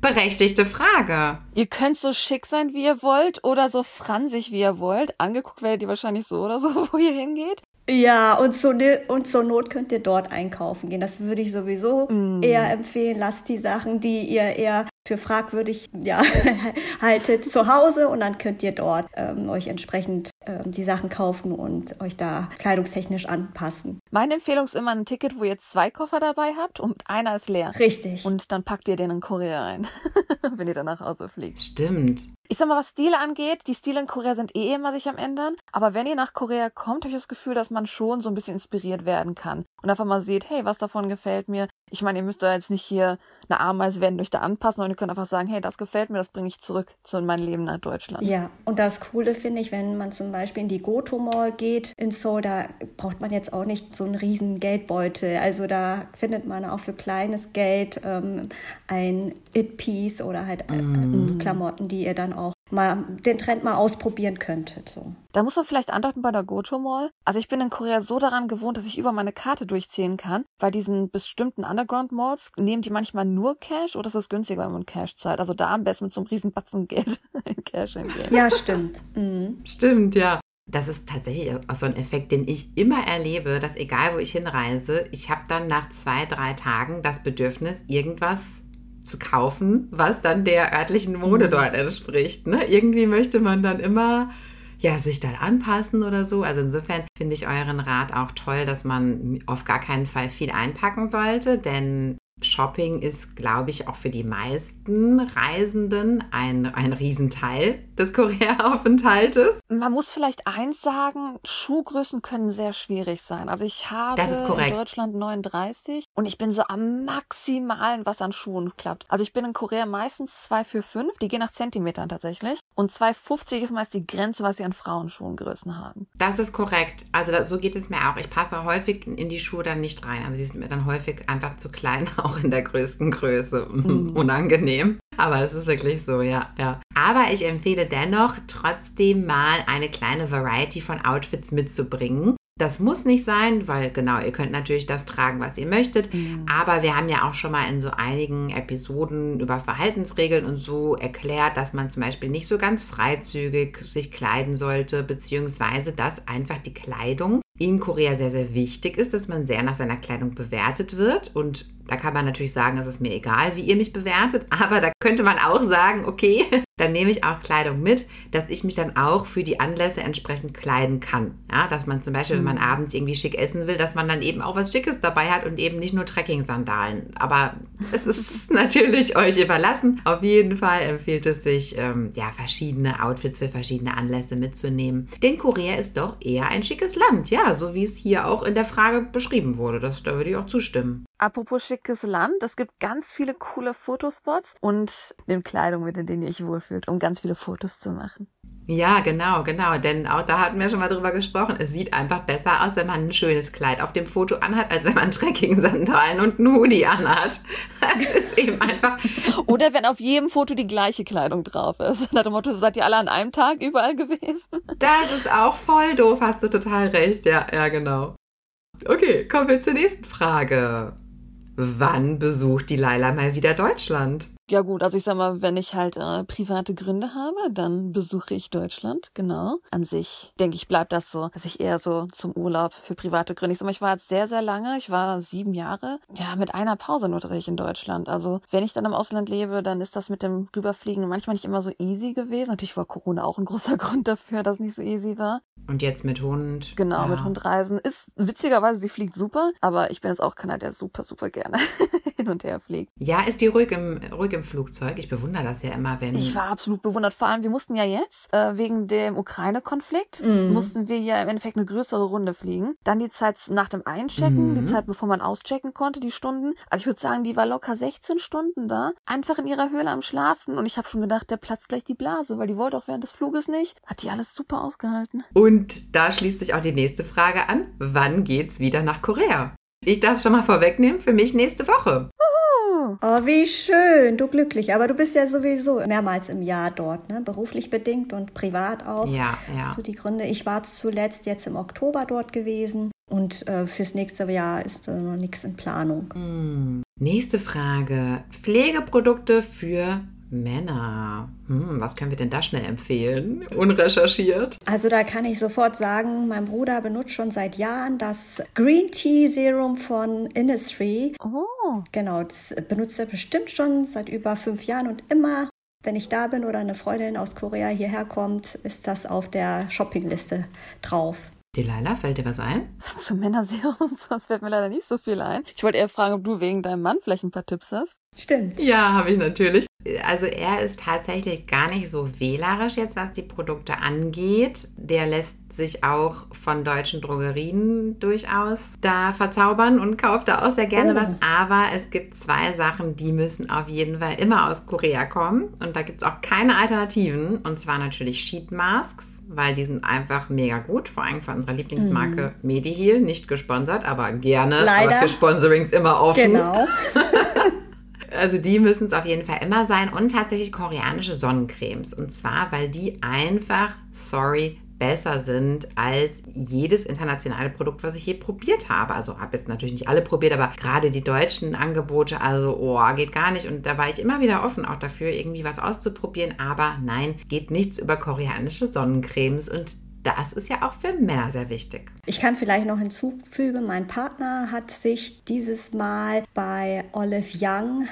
Speaker 2: Berechtigte Frage.
Speaker 3: Ihr könnt so schick sein, wie ihr wollt oder so fransig, wie ihr wollt. Angeguckt werdet ihr wahrscheinlich so oder so, wo ihr hingeht.
Speaker 4: Ja, und zur, Ne- und zur Not könnt ihr dort einkaufen gehen. Das würde ich sowieso eher empfehlen. Lasst die Sachen, die ihr eher für fragwürdig ja, haltet, zu Hause und dann könnt ihr dort ähm, euch entsprechend ähm, die Sachen kaufen und euch da kleidungstechnisch anpassen.
Speaker 3: Meine Empfehlung ist immer ein Ticket, wo ihr zwei Koffer dabei habt und einer ist leer.
Speaker 4: Richtig.
Speaker 3: Und dann packt ihr den in Korea rein, wenn ihr dann nach Hause fliegt.
Speaker 2: Stimmt.
Speaker 3: Ich sag mal, was Stile angeht, die Stile in Korea sind eh immer sich am ändern. Aber wenn ihr nach Korea kommt, habe ich das Gefühl, dass man schon so ein bisschen inspiriert werden kann. Und einfach mal sieht, hey, was davon gefällt mir. Ich meine, ihr müsst da jetzt nicht hier eine Ameise werden, euch da anpassen, sondern ihr könnt einfach sagen, hey, das gefällt mir, das bringe ich zurück zu meinem Leben nach Deutschland.
Speaker 4: Ja, und das Coole finde ich, wenn man zum Beispiel in die Goto Mall geht in Seoul, da braucht man jetzt auch nicht so einen riesen Geldbeutel. Also da findet man auch für kleines Geld ähm, ein It-Piece oder halt äh, Klamotten, die ihr dann auch mal den Trend mal ausprobieren könntet. So.
Speaker 3: Da muss man vielleicht andeuten bei der Goto Mall. Also ich bin in Korea so daran gewohnt, dass ich über meine Karte durchziehen kann. Bei diesen bestimmten Underground Malls nehmen die manchmal nur Cash oder ist es günstiger, wenn man Cash zahlt? Also da am besten mit so einem riesen Batzen Geld in Cash hingehen.
Speaker 4: Ja, stimmt. Mhm.
Speaker 2: Stimmt, ja. Das ist tatsächlich auch so ein Effekt, den ich immer erlebe, dass egal wo ich hinreise, ich habe dann nach zwei, drei Tagen das Bedürfnis, irgendwas zu kaufen, was dann der örtlichen Mode dort entspricht. Ne? Irgendwie möchte man dann immer ja, sich dann anpassen oder so. Also insofern finde ich euren Rat auch toll, dass man auf gar keinen Fall viel einpacken sollte, denn Shopping ist, glaube ich, auch für die meisten Reisenden ein, ein Riesenteil des Korea-Aufenthaltes.
Speaker 3: Man muss vielleicht eins sagen, Schuhgrößen können sehr schwierig sein. Also ich habe
Speaker 2: Das
Speaker 3: in Deutschland 39 und ich bin so am maximalen, was an Schuhen klappt. Also ich bin in Korea meistens 245, die gehen nach Zentimetern tatsächlich. Und 250 ist meist die Grenze, was sie an Frauenschuhengrößen haben.
Speaker 2: Das ist korrekt. Also da, so geht es mir auch. Ich passe häufig in die Schuhe dann nicht rein. Also die sind mir dann häufig einfach zu klein, auch in der größten Größe. Unangenehm. Aber es ist wirklich so, ja, ja. Aber ich empfehle dennoch, trotzdem mal eine kleine Variety von Outfits mitzubringen. Das muss nicht sein, weil genau, ihr könnt natürlich das tragen, was ihr möchtet. Aber wir haben ja auch schon mal in so einigen Episoden über Verhaltensregeln und so erklärt, dass man zum Beispiel nicht so ganz freizügig sich kleiden sollte, beziehungsweise dass einfach die Kleidung in Korea sehr, sehr wichtig ist, dass man sehr nach seiner Kleidung bewertet wird. Und da kann man natürlich sagen, es ist mir egal, wie ihr mich bewertet, aber da könnte man auch sagen, okay, dann nehme ich auch Kleidung mit, dass ich mich dann auch für die Anlässe entsprechend kleiden kann. Ja, dass man zum Beispiel, wenn man abends irgendwie schick essen will, dass man dann eben auch was Schickes dabei hat und eben nicht nur Trekking-Sandalen. Aber es ist natürlich euch überlassen. Auf jeden Fall empfiehlt es sich, ähm, ja, verschiedene Outfits für verschiedene Anlässe mitzunehmen. Denn Korea ist doch eher ein schickes Land, ja, so wie es hier auch in der Frage beschrieben wurde. Das, da würde ich auch zustimmen.
Speaker 3: Apropos schickes Land, es gibt ganz viele coole Fotospots und nehmt Kleidung mit, in denen ihr euch wohlfühlt, um ganz viele Fotos zu machen.
Speaker 2: Ja, genau, genau. Denn auch da hatten wir schon mal drüber gesprochen. Es sieht einfach besser aus, wenn man ein schönes Kleid auf dem Foto anhat, als wenn man Trekking-Sandalen und einen Hoodie anhat. Das ist eben einfach.
Speaker 3: Oder wenn auf jedem Foto die gleiche Kleidung drauf ist. Nach dem Motto, seid ihr alle an einem Tag überall gewesen?
Speaker 2: Das ist auch voll doof, hast du total recht. Ja, ja, genau. Okay, kommen wir zur nächsten Frage. Wann besucht die Laila mal wieder Deutschland?
Speaker 3: Ja gut, also ich sag mal, wenn ich halt äh, private Gründe habe, dann besuche ich Deutschland, genau. An sich denke ich, bleibt das so, dass ich eher so zum Urlaub für private Gründe. Ich sag mal, ich war jetzt sehr, sehr lange, ich war sieben Jahre, ja, mit einer Pause nur tatsächlich in Deutschland. Also wenn ich dann im Ausland lebe, dann ist das mit dem Rüberfliegen manchmal nicht immer so easy gewesen. Natürlich war Corona auch ein großer Grund dafür, dass es nicht so easy war.
Speaker 2: Und jetzt mit Hund.
Speaker 3: Genau,
Speaker 2: ja.
Speaker 3: mit Hund reisen. Ist witzigerweise, sie fliegt super, aber ich bin jetzt auch keiner, der super, super gerne hin und her fliegt.
Speaker 2: Ja, ist die ruhig im, ruhig im Flugzeug? Ich bewundere das ja immer, wenn.
Speaker 3: Ich war absolut bewundert. Vor allem, wir mussten ja jetzt, äh, wegen dem Ukraine-Konflikt, mussten wir ja im Endeffekt eine größere Runde fliegen. Dann die Zeit nach dem Einchecken, die Zeit, bevor man auschecken konnte, die Stunden. Also ich würde sagen, die war locker 16 Stunden da, einfach in ihrer Höhle am Schlafen. Und ich habe schon gedacht, der platzt gleich die Blase, weil die wollte auch während des Fluges nicht. Hat die alles super ausgehalten.
Speaker 2: Und da schließt sich auch die nächste Frage an. Wann geht's wieder nach Korea? Ich darf schon mal vorwegnehmen, für mich nächste Woche.
Speaker 4: Oh, wie schön, du glücklich. Aber du bist ja sowieso mehrmals im Jahr dort, ne? beruflich bedingt und privat auch.
Speaker 2: Ja, ja.
Speaker 4: So die Gründe. Ich war zuletzt jetzt im Oktober dort gewesen und äh, fürs nächste Jahr ist äh, noch nichts in Planung.
Speaker 2: Nächste Frage. Pflegeprodukte für Männer. Hm, was können wir denn da schnell empfehlen? Unrecherchiert.
Speaker 4: Also da kann ich sofort sagen, mein Bruder benutzt schon seit Jahren das Green Tea Serum von Innisfree.
Speaker 3: Oh.
Speaker 4: Genau, das benutzt er bestimmt schon seit über fünf Jahren und immer, wenn ich da bin oder eine Freundin aus Korea hierher kommt, ist das auf der Shoppingliste drauf.
Speaker 2: Delilah, fällt dir was ein?
Speaker 3: Zu Männerserum, sonst fällt mir leider nicht so viel ein. Ich wollte eher fragen, ob du wegen deinem Mann vielleicht ein paar Tipps hast.
Speaker 4: Stimmt.
Speaker 2: Ja, habe ich natürlich. Also er ist tatsächlich gar nicht so wählerisch jetzt, was die Produkte angeht. Der lässt sich auch von deutschen Drogerien durchaus da verzaubern und kauft da auch sehr gerne
Speaker 4: Oh.
Speaker 2: was. Aber es gibt zwei Sachen, die müssen auf jeden Fall immer aus Korea kommen. Und da gibt es auch keine Alternativen. Und zwar natürlich Sheet Masks, weil die sind einfach mega gut. Vor allem von unserer Lieblingsmarke Mediheal. Nicht gesponsert, aber gerne.
Speaker 4: Leider.
Speaker 2: Aber für Sponsorings immer offen.
Speaker 4: Genau.
Speaker 2: Also die müssen es auf jeden Fall immer sein und tatsächlich koreanische Sonnencremes. Und zwar, weil die einfach, sorry, besser sind als jedes internationale Produkt, was ich je probiert habe. Also habe jetzt natürlich nicht alle probiert, aber gerade die deutschen Angebote, also oh, geht gar nicht. Und da war ich immer wieder offen auch dafür, irgendwie was auszuprobieren. Aber nein, geht nichts über koreanische Sonnencremes und das ist ja auch für Männer sehr wichtig.
Speaker 4: Ich kann vielleicht noch hinzufügen, mein Partner hat sich dieses Mal bei Olive Young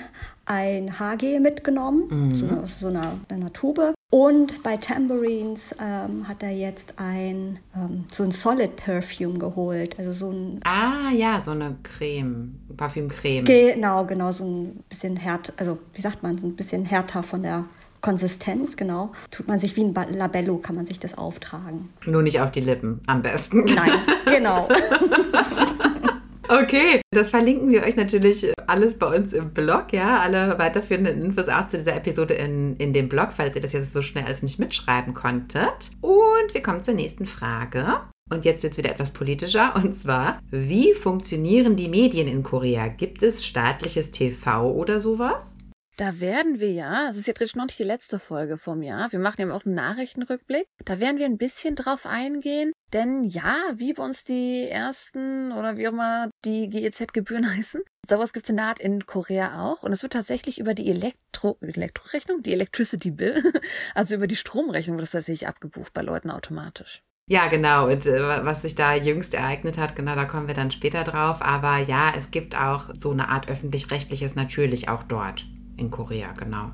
Speaker 4: ein HG mitgenommen, so eine, aus so einer, einer Tube. Und bei Tambourines ähm, hat er jetzt ein, ähm, so ein Solid Perfume geholt. Also so ein,
Speaker 2: Ah ja, so eine Creme, Parfümcreme.
Speaker 4: genau, genau, so ein bisschen härter, also wie sagt man, so ein bisschen härter von der Konsistenz, genau. Tut man sich wie ein Labello, kann man sich das auftragen.
Speaker 2: Nur nicht auf die Lippen, am besten.
Speaker 4: Nein, genau.
Speaker 2: Okay, das verlinken wir euch natürlich alles bei uns im Blog, ja. Alle weiterführenden Infos auch zu dieser Episode in, in dem Blog, falls ihr das jetzt so schnell als nicht mitschreiben konntet. Und wir kommen zur nächsten Frage. Und jetzt wird es wieder etwas politischer. Und zwar, wie funktionieren die Medien in Korea? Gibt es staatliches TV oder sowas?
Speaker 3: Da werden wir ja, es ist jetzt noch nicht die letzte Folge vom Jahr, wir machen ja auch einen Nachrichtenrückblick, da werden wir ein bisschen drauf eingehen, denn ja, wie bei uns die ersten oder wie auch immer die GEZ-Gebühren heißen, sowas gibt's in der Art in Korea auch und es wird tatsächlich über die Elektro Elektrorechnung, die Electricity Bill, also über die Stromrechnung wird das tatsächlich abgebucht bei Leuten automatisch.
Speaker 2: Ja, genau. Und äh, was sich da jüngst ereignet hat, genau, da kommen wir dann später drauf. Aber ja, es gibt auch so eine Art öffentlich-rechtliches natürlich auch dort in Korea, genau.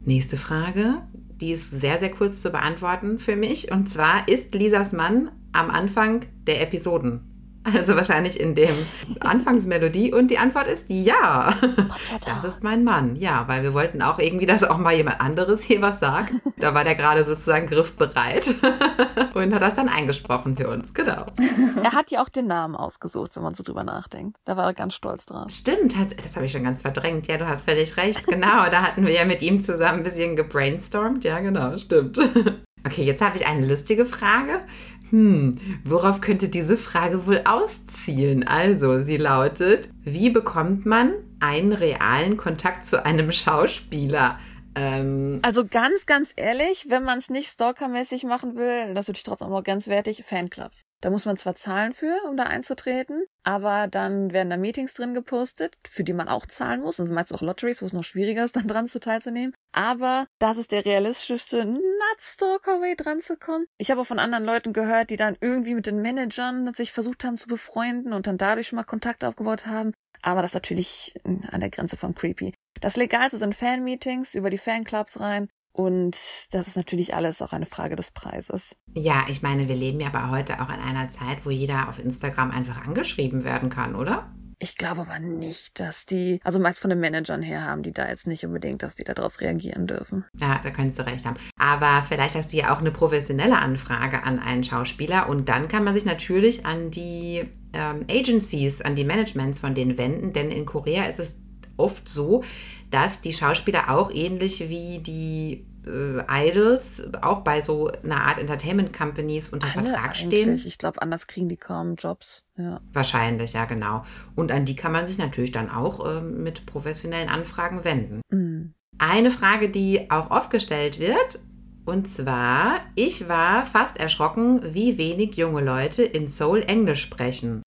Speaker 2: Nächste Frage. Die ist sehr, sehr kurz zu beantworten für mich. Und zwar, ist Lisas Mann am Anfang der Episoden? Also wahrscheinlich in dem Anfangsmelodie. Und die Antwort ist ja. Das ist mein Mann. Ja, weil wir wollten auch irgendwie, dass auch mal jemand anderes hier was sagt. Da war der gerade sozusagen griffbereit und hat das dann eingesprochen für uns. Genau.
Speaker 3: Er hat ja auch den Namen ausgesucht, wenn man so drüber nachdenkt. Da war er ganz stolz drauf.
Speaker 2: Stimmt, das habe ich schon ganz verdrängt. Ja, du hast völlig recht. Genau, da hatten wir ja mit ihm zusammen ein bisschen gebrainstormt. Ja, genau, stimmt. Okay, jetzt habe ich eine lustige Frage. Hm, worauf könnte diese Frage wohl auszielen? Also, sie lautet, wie bekommt man einen realen Kontakt zu einem Schauspieler? Ähm,
Speaker 3: Also ganz, ganz ehrlich, wenn man es nicht stalkermäßig machen will, das ist natürlich trotzdem auch grenzwertig, Fanclubs. Da muss man zwar zahlen für, um da einzutreten, aber dann werden da Meetings drin gepostet, für die man auch zahlen muss. Das sind meist auch Lotteries, wo es noch schwieriger ist, dann dran zu teilzunehmen. Aber das ist der realistischste Not-Stalker-Way dran zu kommen. Ich habe auch von anderen Leuten gehört, die dann irgendwie mit den Managern sich versucht haben zu befreunden und dann dadurch schon mal Kontakt aufgebaut haben. Aber das ist natürlich an der Grenze von creepy. Das Legalste sind Fan-Meetings über die Fanclubs rein. Und das ist natürlich alles auch eine Frage des Preises.
Speaker 2: ja, ich meine, wir leben ja aber heute auch in einer Zeit, wo jeder auf Instagram einfach angeschrieben werden kann, oder?
Speaker 3: Ich glaube aber nicht, dass die, also meist von den Managern her haben die da jetzt nicht unbedingt, dass die darauf reagieren dürfen.
Speaker 2: Ja, da könntest du recht haben. Aber vielleicht hast du ja auch eine professionelle Anfrage an einen Schauspieler und dann kann man sich natürlich an die ähm, Agencies, an die Managements von denen wenden, denn in Korea ist es oft so, dass die Schauspieler auch ähnlich wie die äh, Idols auch bei so einer Art Entertainment Companies unter
Speaker 3: Alle
Speaker 2: Vertrag stehen.
Speaker 3: eigentlich. Ich glaube, anders kriegen die kaum Jobs. Ja.
Speaker 2: Wahrscheinlich, ja, genau. Und an die kann man sich natürlich dann auch ähm, mit professionellen Anfragen wenden.
Speaker 3: Mm.
Speaker 2: Eine Frage, die auch oft gestellt wird, und zwar, ich war fast erschrocken, wie wenig junge Leute in Seoul Englisch sprechen.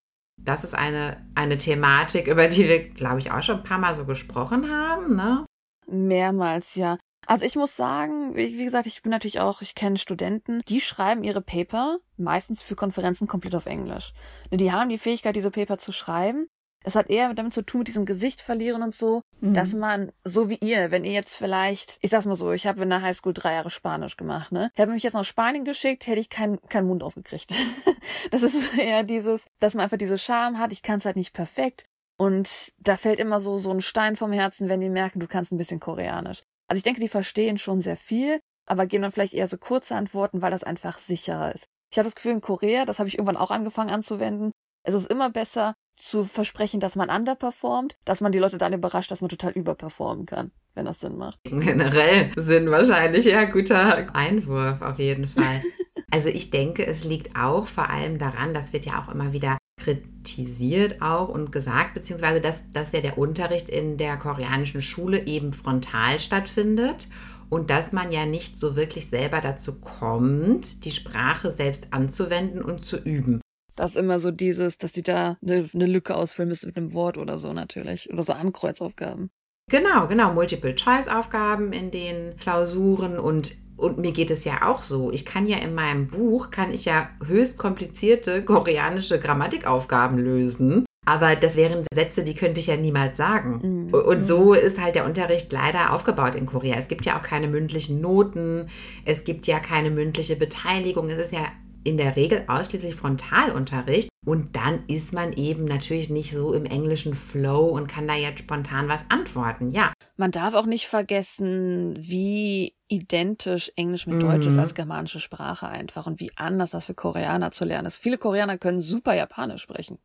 Speaker 2: Das ist eine, eine Thematik, über die wir, glaube ich, auch schon ein paar Mal so gesprochen haben. Ne?
Speaker 3: Mehrmals, ja. Also ich muss sagen, wie, wie gesagt, ich bin natürlich auch, ich kenne Studenten, die schreiben ihre Paper meistens für Konferenzen komplett auf Englisch. Die haben die Fähigkeit, diese Paper zu schreiben. Es hat eher damit zu tun, mit diesem Gesicht verlieren und so,
Speaker 4: Mhm.
Speaker 3: dass man, so wie ihr, wenn ihr jetzt vielleicht, ich sag's mal so, ich habe in der Highschool drei Jahre Spanisch gemacht, ne? Hätte mich jetzt nach Spanien geschickt, hätte ich keinen keinen Mund aufgekriegt. das ist eher dieses, dass man einfach diese Scham hat, ich kann es halt nicht perfekt. Und da fällt immer so, so ein Stein vom Herzen, wenn die merken, du kannst ein bisschen Koreanisch. Also ich denke, die verstehen schon sehr viel, aber geben dann vielleicht eher so kurze Antworten, weil das einfach sicherer ist. Ich habe das Gefühl, in Korea, das habe ich irgendwann auch angefangen anzuwenden, es ist immer besser zu versprechen, dass man underperformt, dass man die Leute dann überrascht, dass man total überperformen kann, wenn das Sinn macht.
Speaker 2: Generell sind wahrscheinlich ja guter Einwurf auf jeden Fall. Also ich denke, es liegt auch vor allem daran, das wird ja auch immer wieder kritisiert auch und gesagt, beziehungsweise dass, dass ja der Unterricht in der koreanischen Schule eben frontal stattfindet und dass man ja nicht so wirklich selber dazu kommt, die Sprache selbst anzuwenden und zu üben.
Speaker 3: Das ist immer so dieses, dass die da eine, eine Lücke ausfüllen müssen mit einem Wort oder so natürlich. Oder so Ankreuzaufgaben.
Speaker 2: Genau, genau. Multiple-Choice-Aufgaben in den Klausuren und, und mir geht es ja auch so. Ich kann ja in meinem Buch, kann ich ja höchst komplizierte koreanische Grammatikaufgaben lösen. Aber das wären Sätze, die könnte ich ja niemals sagen.
Speaker 3: Mhm.
Speaker 2: Und so ist halt der Unterricht leider aufgebaut in Korea. Es gibt ja auch keine mündlichen Noten, es gibt ja keine mündliche Beteiligung. Es ist ja in der Regel ausschließlich Frontalunterricht. Und dann ist man eben natürlich nicht so im englischen Flow und kann da jetzt spontan was antworten. Ja,
Speaker 3: Man darf auch nicht vergessen, wie identisch Englisch mit
Speaker 2: Mhm.
Speaker 3: Deutsch ist als germanische Sprache einfach und wie anders das für Koreaner zu lernen ist. Viele Koreaner können super Japanisch sprechen.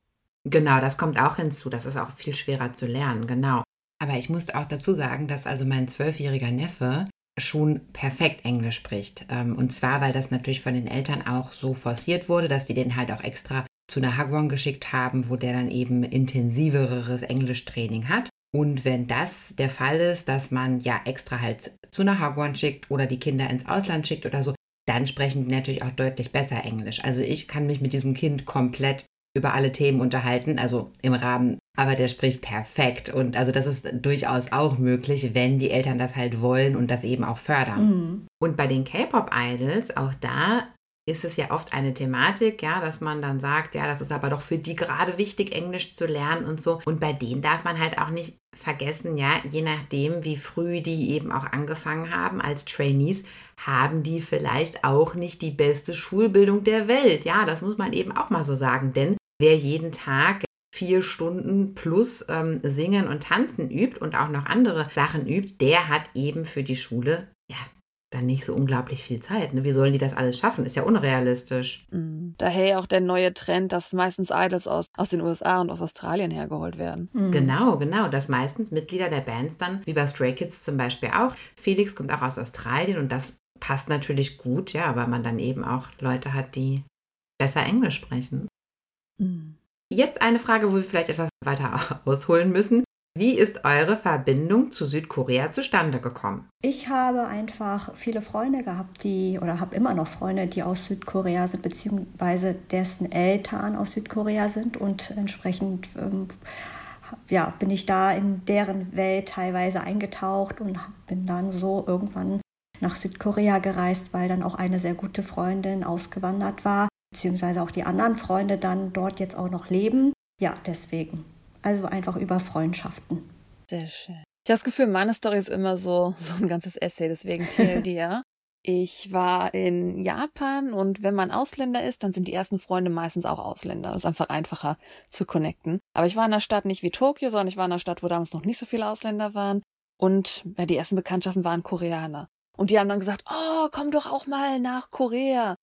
Speaker 2: Genau, das kommt auch hinzu. Das ist auch viel schwerer zu lernen, genau. Aber ich musste auch dazu sagen, dass also mein zwölfjähriger Neffe schon perfekt Englisch spricht. Ähm, Und zwar, weil das natürlich von den Eltern auch so forciert wurde, dass die den halt auch extra zu einer Hagwon geschickt haben, wo der dann eben intensiveres Englischtraining hat. Und wenn das der Fall ist, dass man ja extra halt zu einer Hagwon schickt oder die Kinder ins Ausland schickt oder so, dann sprechen die natürlich auch deutlich besser Englisch. Also ich kann mich mit diesem Kind komplett über alle Themen unterhalten, also im Rahmen, aber der spricht perfekt und also das ist durchaus auch möglich, wenn die Eltern das halt wollen und das eben auch fördern.
Speaker 4: Mhm.
Speaker 2: Und bei den K-Pop-Idols, auch da ist es ja oft eine Thematik, ja, dass man dann sagt, ja, das ist aber doch für die gerade wichtig, Englisch zu lernen und so. Und bei denen darf man halt auch nicht vergessen, ja, je nachdem, wie früh die eben auch angefangen haben als Trainees, haben die vielleicht auch nicht die beste Schulbildung der Welt. Ja, das muss man eben auch mal so sagen, denn wer jeden Tag vier Stunden plus ähm, Singen und Tanzen übt und auch noch andere Sachen übt, der hat eben für die Schule, ja, dann nicht so unglaublich viel Zeit. Ne? Wie sollen die das alles schaffen? Ist ja unrealistisch.
Speaker 3: Mhm. Daher auch der neue Trend, dass meistens Idols aus, aus den USA und aus Australien hergeholt werden.
Speaker 4: Mhm.
Speaker 2: Genau, genau. Dass meistens Mitglieder der Bands dann, wie bei Stray Kids zum Beispiel auch, Felix kommt auch aus Australien und das passt natürlich gut, ja, weil man dann eben auch Leute hat, die besser Englisch sprechen.
Speaker 3: Mhm.
Speaker 2: Jetzt eine Frage, wo wir vielleicht etwas weiter ausholen müssen. Wie ist eure Verbindung zu Südkorea zustande gekommen?
Speaker 4: Ich habe einfach viele Freunde gehabt, die, oder habe immer noch Freunde, die aus Südkorea sind, beziehungsweise dessen Eltern aus Südkorea sind und entsprechend ähm, ja, bin ich da in deren Welt teilweise eingetaucht und bin dann so irgendwann nach Südkorea gereist, weil dann auch eine sehr gute Freundin ausgewandert war, beziehungsweise auch die anderen Freunde dann dort jetzt auch noch leben. Ja, deswegen. Also einfach über Freundschaften.
Speaker 3: Sehr schön. Ich habe das Gefühl, meine Story ist immer so, so ein ganzes Essay, deswegen TLDR. Ich war in Japan und wenn man Ausländer ist, dann sind die ersten Freunde meistens auch Ausländer. Das ist einfach einfacher zu connecten. Aber ich war in einer Stadt nicht wie Tokio, sondern ich war in einer Stadt, wo damals noch nicht so viele Ausländer waren. Und ja, die ersten Bekanntschaften waren Koreaner. Und die haben dann gesagt, oh, komm doch auch mal nach Korea.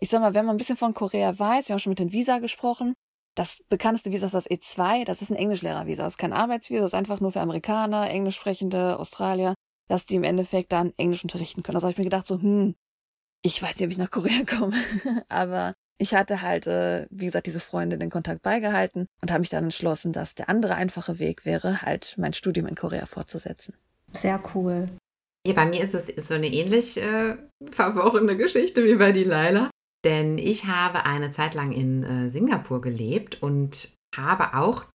Speaker 3: Ich sag mal, wenn man ein bisschen von Korea weiß, wir haben schon mit den Visa gesprochen, das bekannteste Visa ist das E2, das ist ein Englischlehrervisa, das ist kein Arbeitsvisa, das ist einfach nur für Amerikaner, Englisch sprechende, Australier. dass die im Endeffekt dann Englisch unterrichten können. Also habe ich mir gedacht, so, hm, ich weiß nicht, ob ich nach Korea komme. Aber ich hatte halt, äh, wie gesagt, diese Freunde den Kontakt beigehalten und habe mich dann entschlossen, dass der andere einfache Weg wäre, halt mein Studium in Korea fortzusetzen.
Speaker 4: Sehr cool.
Speaker 2: Ja, bei mir ist es so eine ähnlich äh, verworrene Geschichte wie bei die Laila. Denn ich habe eine Zeit lang in äh, Singapur gelebt und habe auch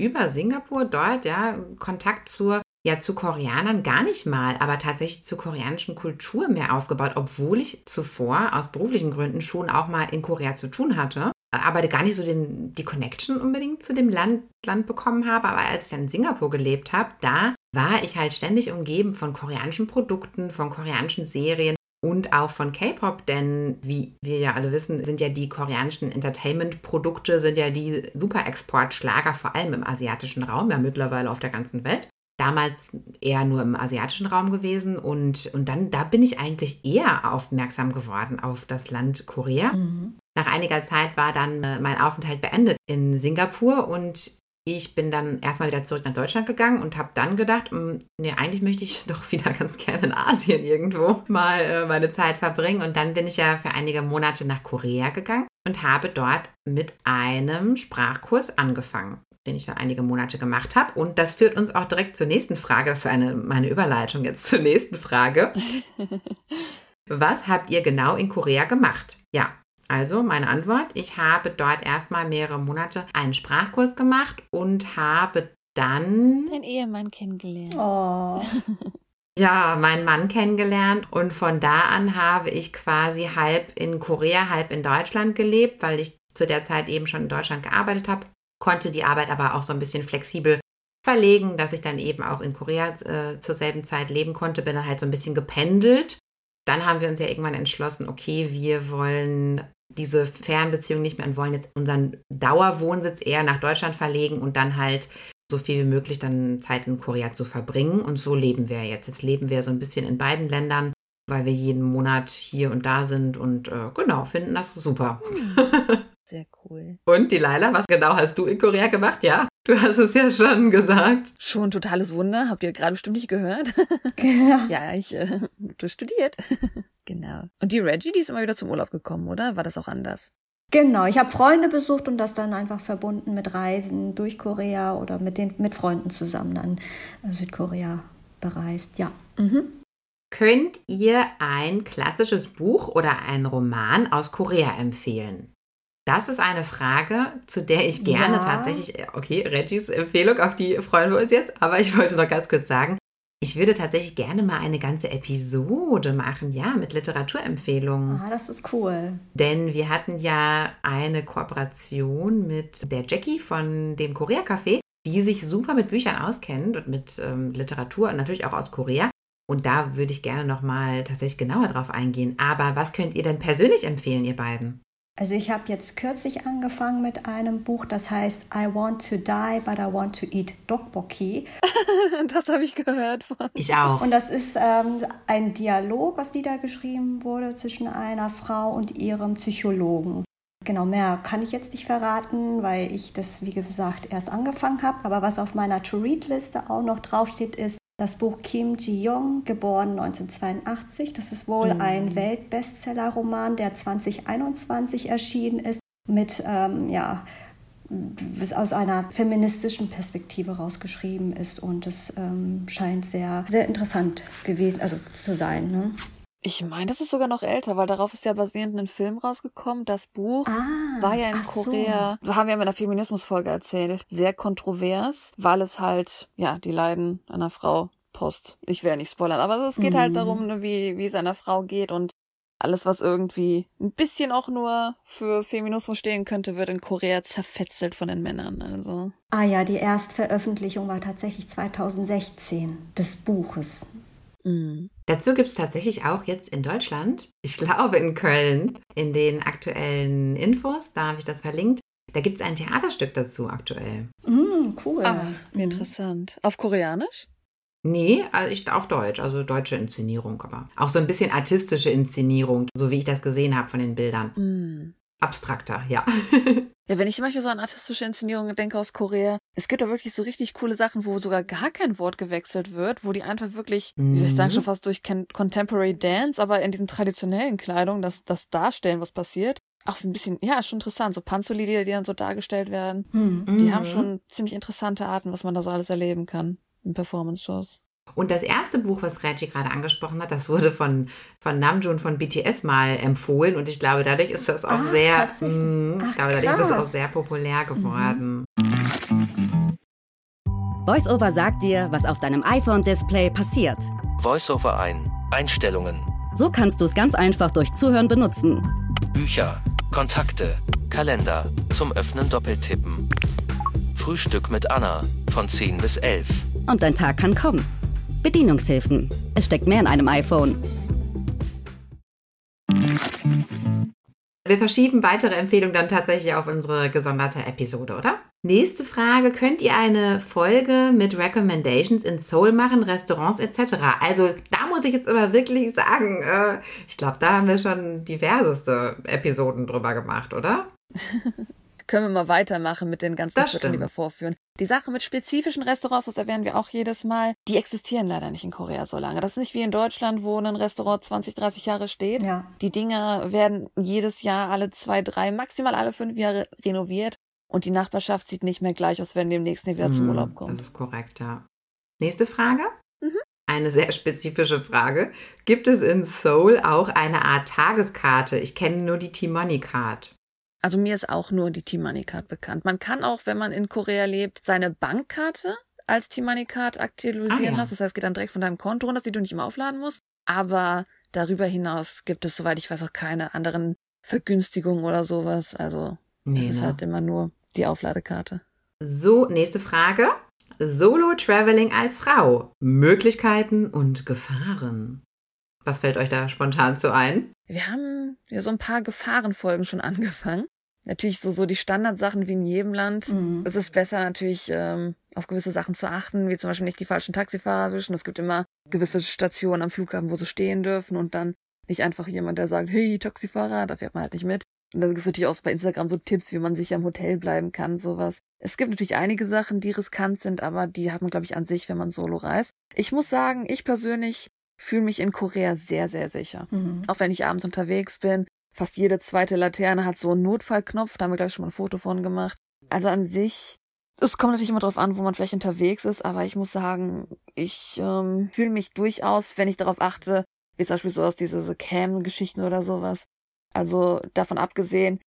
Speaker 2: über Singapur dort ja Kontakt zur ja zu Koreanern gar nicht mal, aber tatsächlich zur koreanischen Kultur mehr aufgebaut, obwohl ich zuvor aus beruflichen Gründen schon auch mal in Korea zu tun hatte, aber gar nicht so den, die Connection unbedingt zu dem Land, Land bekommen habe. Aber als ich dann in Singapur gelebt habe, da war ich halt ständig umgeben von koreanischen Produkten, von koreanischen Serien und auch von K-Pop, denn wie wir ja alle wissen, sind ja die koreanischen Entertainment-Produkte, sind ja die Super-Export-Schlager, vor allem im asiatischen Raum, ja mittlerweile auf der ganzen Welt. Damals eher nur im asiatischen Raum gewesen und, und dann, da bin ich eigentlich eher aufmerksam geworden auf das Land Korea. Nach einiger Zeit war dann äh, mein Aufenthalt beendet in Singapur und ich bin dann erstmal wieder zurück nach Deutschland gegangen und habe dann gedacht, mm, nee, eigentlich möchte ich doch wieder ganz gerne in Asien irgendwo mal äh, meine Zeit verbringen. Und dann bin ich ja für einige Monate nach Korea gegangen und habe dort mit einem Sprachkurs angefangen, den ich dann einige Monate gemacht habe. Und das führt uns auch direkt zur nächsten Frage. Das ist eine, meine Überleitung jetzt zur nächsten Frage. Was habt ihr genau in Korea gemacht? Ja, also meine Antwort, ich habe dort erstmal mehrere Monate einen Sprachkurs gemacht und habe dann
Speaker 3: Den Ehemann kennengelernt.
Speaker 4: Oh,
Speaker 2: ja meinen Mann kennengelernt und von da an habe ich quasi halb in Korea, halb in Deutschland gelebt, weil ich zu der Zeit eben schon in Deutschland gearbeitet habe, konnte die Arbeit aber auch so ein bisschen flexibel verlegen, dass ich dann eben auch in Korea äh, zur selben Zeit leben konnte, bin dann halt so ein bisschen gependelt. Dann haben wir uns ja irgendwann entschlossen, okay, wir wollen diese Fernbeziehung nicht mehr und wollen jetzt unseren Dauerwohnsitz eher nach Deutschland verlegen und dann halt so viel wie möglich dann Zeit in Korea zu verbringen. Und so leben wir jetzt. Jetzt leben wir so ein bisschen in beiden Ländern, weil wir jeden Monat hier und da sind und äh, genau, finden das super.
Speaker 3: Sehr cool.
Speaker 2: Und die Laila, was genau hast du in Korea gemacht? Ja, du hast es ja schon gesagt.
Speaker 3: Schon ein totales Wunder. Habt ihr gerade bestimmt nicht gehört?
Speaker 4: ja.
Speaker 3: ja, ich äh, du studiert. genau. Und die Reggie, die ist immer wieder zum Urlaub gekommen, oder? War das auch anders?
Speaker 4: Genau, ich habe Freunde besucht und das dann einfach verbunden mit Reisen durch Korea oder mit den mit Freunden zusammen dann äh, Südkorea bereist. Ja. Mhm.
Speaker 2: Könnt ihr ein klassisches Buch oder einen Roman aus Korea empfehlen? Das ist eine Frage, zu der ich gerne
Speaker 4: Ja.
Speaker 2: tatsächlich, okay, Reggies Empfehlung, auf die freuen wir uns jetzt, aber ich wollte noch ganz kurz sagen, ich würde tatsächlich gerne mal eine ganze Episode machen, ja, mit Literaturempfehlungen.
Speaker 4: Ah, das ist cool.
Speaker 2: Denn wir hatten ja eine Kooperation mit der Jackie von dem Korea Café, die sich super mit Büchern auskennt und mit ähm, Literatur und natürlich auch aus Korea. Und da würde ich gerne nochmal tatsächlich genauer drauf eingehen. Aber was könnt ihr denn persönlich empfehlen, ihr beiden?
Speaker 4: Also ich habe jetzt kürzlich angefangen mit einem Buch, das heißt I want to die, but I want to eat dokboki.
Speaker 3: das habe ich gehört von.
Speaker 2: Ich auch.
Speaker 4: Und das ist ähm, ein Dialog, was da geschrieben wurde zwischen einer Frau und ihrem Psychologen. Genau, mehr kann ich jetzt nicht verraten, weil ich das, wie gesagt, erst angefangen habe. Aber was auf meiner To-Read-Liste auch noch draufsteht, ist das Buch Kim Ji-young, geboren 1982. Das ist wohl ein Weltbestseller-Roman, der 2021 erschienen ist, mit, ähm, ja, aus einer feministischen Perspektive rausgeschrieben ist. Und es ähm, scheint sehr, sehr interessant gewesen, also zu sein. Ne?
Speaker 3: Ich meine, das ist sogar noch älter, weil darauf ist ja basierend ein Film rausgekommen. Das Buch
Speaker 4: Ah,
Speaker 3: war ja in
Speaker 4: ach so.
Speaker 3: Korea, haben wir in einer Feminismusfolge erzählt, sehr kontrovers, weil es halt, ja, die Leiden einer Frau post. Ich will ja nicht spoilern, aber es geht halt
Speaker 4: Mhm.
Speaker 3: darum, ne, wie, wie es einer Frau geht und alles, was irgendwie ein bisschen auch nur für Feminismus stehen könnte, wird in Korea zerfetzelt von den Männern. Also.
Speaker 4: Ah ja, die Erstveröffentlichung war tatsächlich 2016 des Buches.
Speaker 3: Mm.
Speaker 2: Dazu gibt es tatsächlich auch jetzt in Deutschland, ich glaube in Köln, in den aktuellen Infos, da habe ich das verlinkt, da gibt es ein Theaterstück dazu aktuell.
Speaker 4: Mm, cool.
Speaker 3: Ah, wie interessant. Auf Koreanisch?
Speaker 2: Nee, also ich, auf Deutsch, also deutsche Inszenierung, aber auch so ein bisschen artistische Inszenierung, so wie ich das gesehen habe von den Bildern.
Speaker 3: Mm.
Speaker 2: Abstrakter, ja.
Speaker 3: Ja, wenn ich manchmal so an artistische Inszenierungen denke aus Korea, es gibt da wirklich so richtig coole Sachen, wo sogar gar kein Wort gewechselt wird, wo die einfach wirklich, wie soll ich sagen,
Speaker 2: Mhm.
Speaker 3: schon fast durch Con- Contemporary Dance, aber in diesen traditionellen Kleidungen, das, das darstellen, was passiert. Auch ein bisschen, ja, schon interessant. So Panzerlieder, die dann so dargestellt werden. Die
Speaker 2: Mhm.
Speaker 3: haben schon ziemlich interessante Arten, was man da so alles erleben kann in Performance-Shows.
Speaker 2: Und das erste Buch, was Reggie gerade angesprochen hat, das wurde von, von Namjoon von BTS mal empfohlen. Und ich glaube, dadurch ist das auch
Speaker 4: Ah,
Speaker 2: sehr,
Speaker 4: tatsächlich.
Speaker 2: mm, ich glaube, dadurch ist das auch sehr populär geworden.
Speaker 6: VoiceOver sagt dir, was auf deinem iPhone-Display passiert.
Speaker 7: Voiceover ein. Einstellungen.
Speaker 6: So kannst du es ganz einfach durch Zuhören benutzen.
Speaker 7: Bücher. Kontakte. Kalender. Zum Öffnen doppeltippen. Frühstück mit Anna. Von 10 bis 11.
Speaker 6: Und dein Tag kann kommen. Bedienungshilfen. Es steckt mehr in einem iPhone.
Speaker 2: Wir verschieben weitere Empfehlungen dann tatsächlich auf unsere gesonderte Episode, oder? Nächste Frage. Könnt ihr eine Folge mit Recommendations in Seoul machen, Restaurants etc.? Also da muss ich jetzt aber wirklich sagen, äh, ich glaube, da haben wir schon diverseste Episoden drüber gemacht, oder?
Speaker 3: Können wir mal weitermachen mit den ganzen Vierteln, die wir vorführen. Die Sache mit spezifischen Restaurants, das erwähnen wir auch jedes Mal, die existieren leider nicht in Korea so lange. Das ist nicht wie in Deutschland, wo ein Restaurant 20, 30 Jahre steht.
Speaker 4: Ja.
Speaker 3: Die Dinger werden jedes Jahr alle zwei, drei, maximal alle fünf Jahre renoviert. Und die Nachbarschaft sieht nicht mehr gleich aus, wenn die im nächsten Jahr wieder zum
Speaker 2: Hm,
Speaker 3: Urlaub kommt.
Speaker 2: Das ist korrekt, ja. Nächste Frage.
Speaker 3: Mhm.
Speaker 2: Eine sehr spezifische Frage. Gibt es in Seoul auch eine Art Tageskarte? Ich kenne nur die T-Money Card.
Speaker 3: Also mir ist auch nur die T-Money Card bekannt. Man kann auch, wenn man in Korea lebt, seine Bankkarte als T-Money Card aktualisieren
Speaker 2: Ah, ja.
Speaker 3: lassen. Das heißt, geht dann direkt von deinem Konto runter, die du nicht immer aufladen musst. Aber darüber hinaus gibt es, soweit ich weiß, auch keine anderen Vergünstigungen oder sowas. Also
Speaker 2: Nee,
Speaker 3: es ist
Speaker 2: ne?
Speaker 3: halt immer nur die Aufladekarte.
Speaker 2: So, nächste Frage. Solo-Traveling als Frau. Möglichkeiten und Gefahren. Was fällt euch da spontan zu ein?
Speaker 3: Wir haben ja so ein paar Gefahrenfolgen schon angefangen. Natürlich so, so die Standardsachen wie in jedem Land.
Speaker 4: Mhm.
Speaker 3: Es ist besser natürlich ähm, auf gewisse Sachen zu achten, wie zum Beispiel nicht die falschen Taxifahrer erwischen. Es gibt immer gewisse Stationen am Flughafen, wo sie stehen dürfen und dann nicht einfach jemand, der sagt, hey, Taxifahrer, da fährt man halt nicht mit. Und da gibt es natürlich auch bei Instagram so Tipps, wie man sicher im Hotel bleiben kann, sowas. Es gibt natürlich einige Sachen, die riskant sind, aber die hat man, glaube ich, an sich, wenn man solo reist. Ich muss sagen, ich persönlich fühle mich in Korea sehr, sehr sicher.
Speaker 4: Mhm.
Speaker 3: Auch wenn ich abends unterwegs bin. Fast jede zweite Laterne hat so einen Notfallknopf. Da haben wir, glaube ich, schon mal ein Foto von gemacht. Also an sich, es kommt natürlich immer drauf an, wo man vielleicht unterwegs ist. Aber ich muss sagen, ich ähm, fühle mich durchaus, wenn ich darauf achte, wie zum Beispiel so aus diese Cam-Geschichten oder sowas. Also davon abgesehen,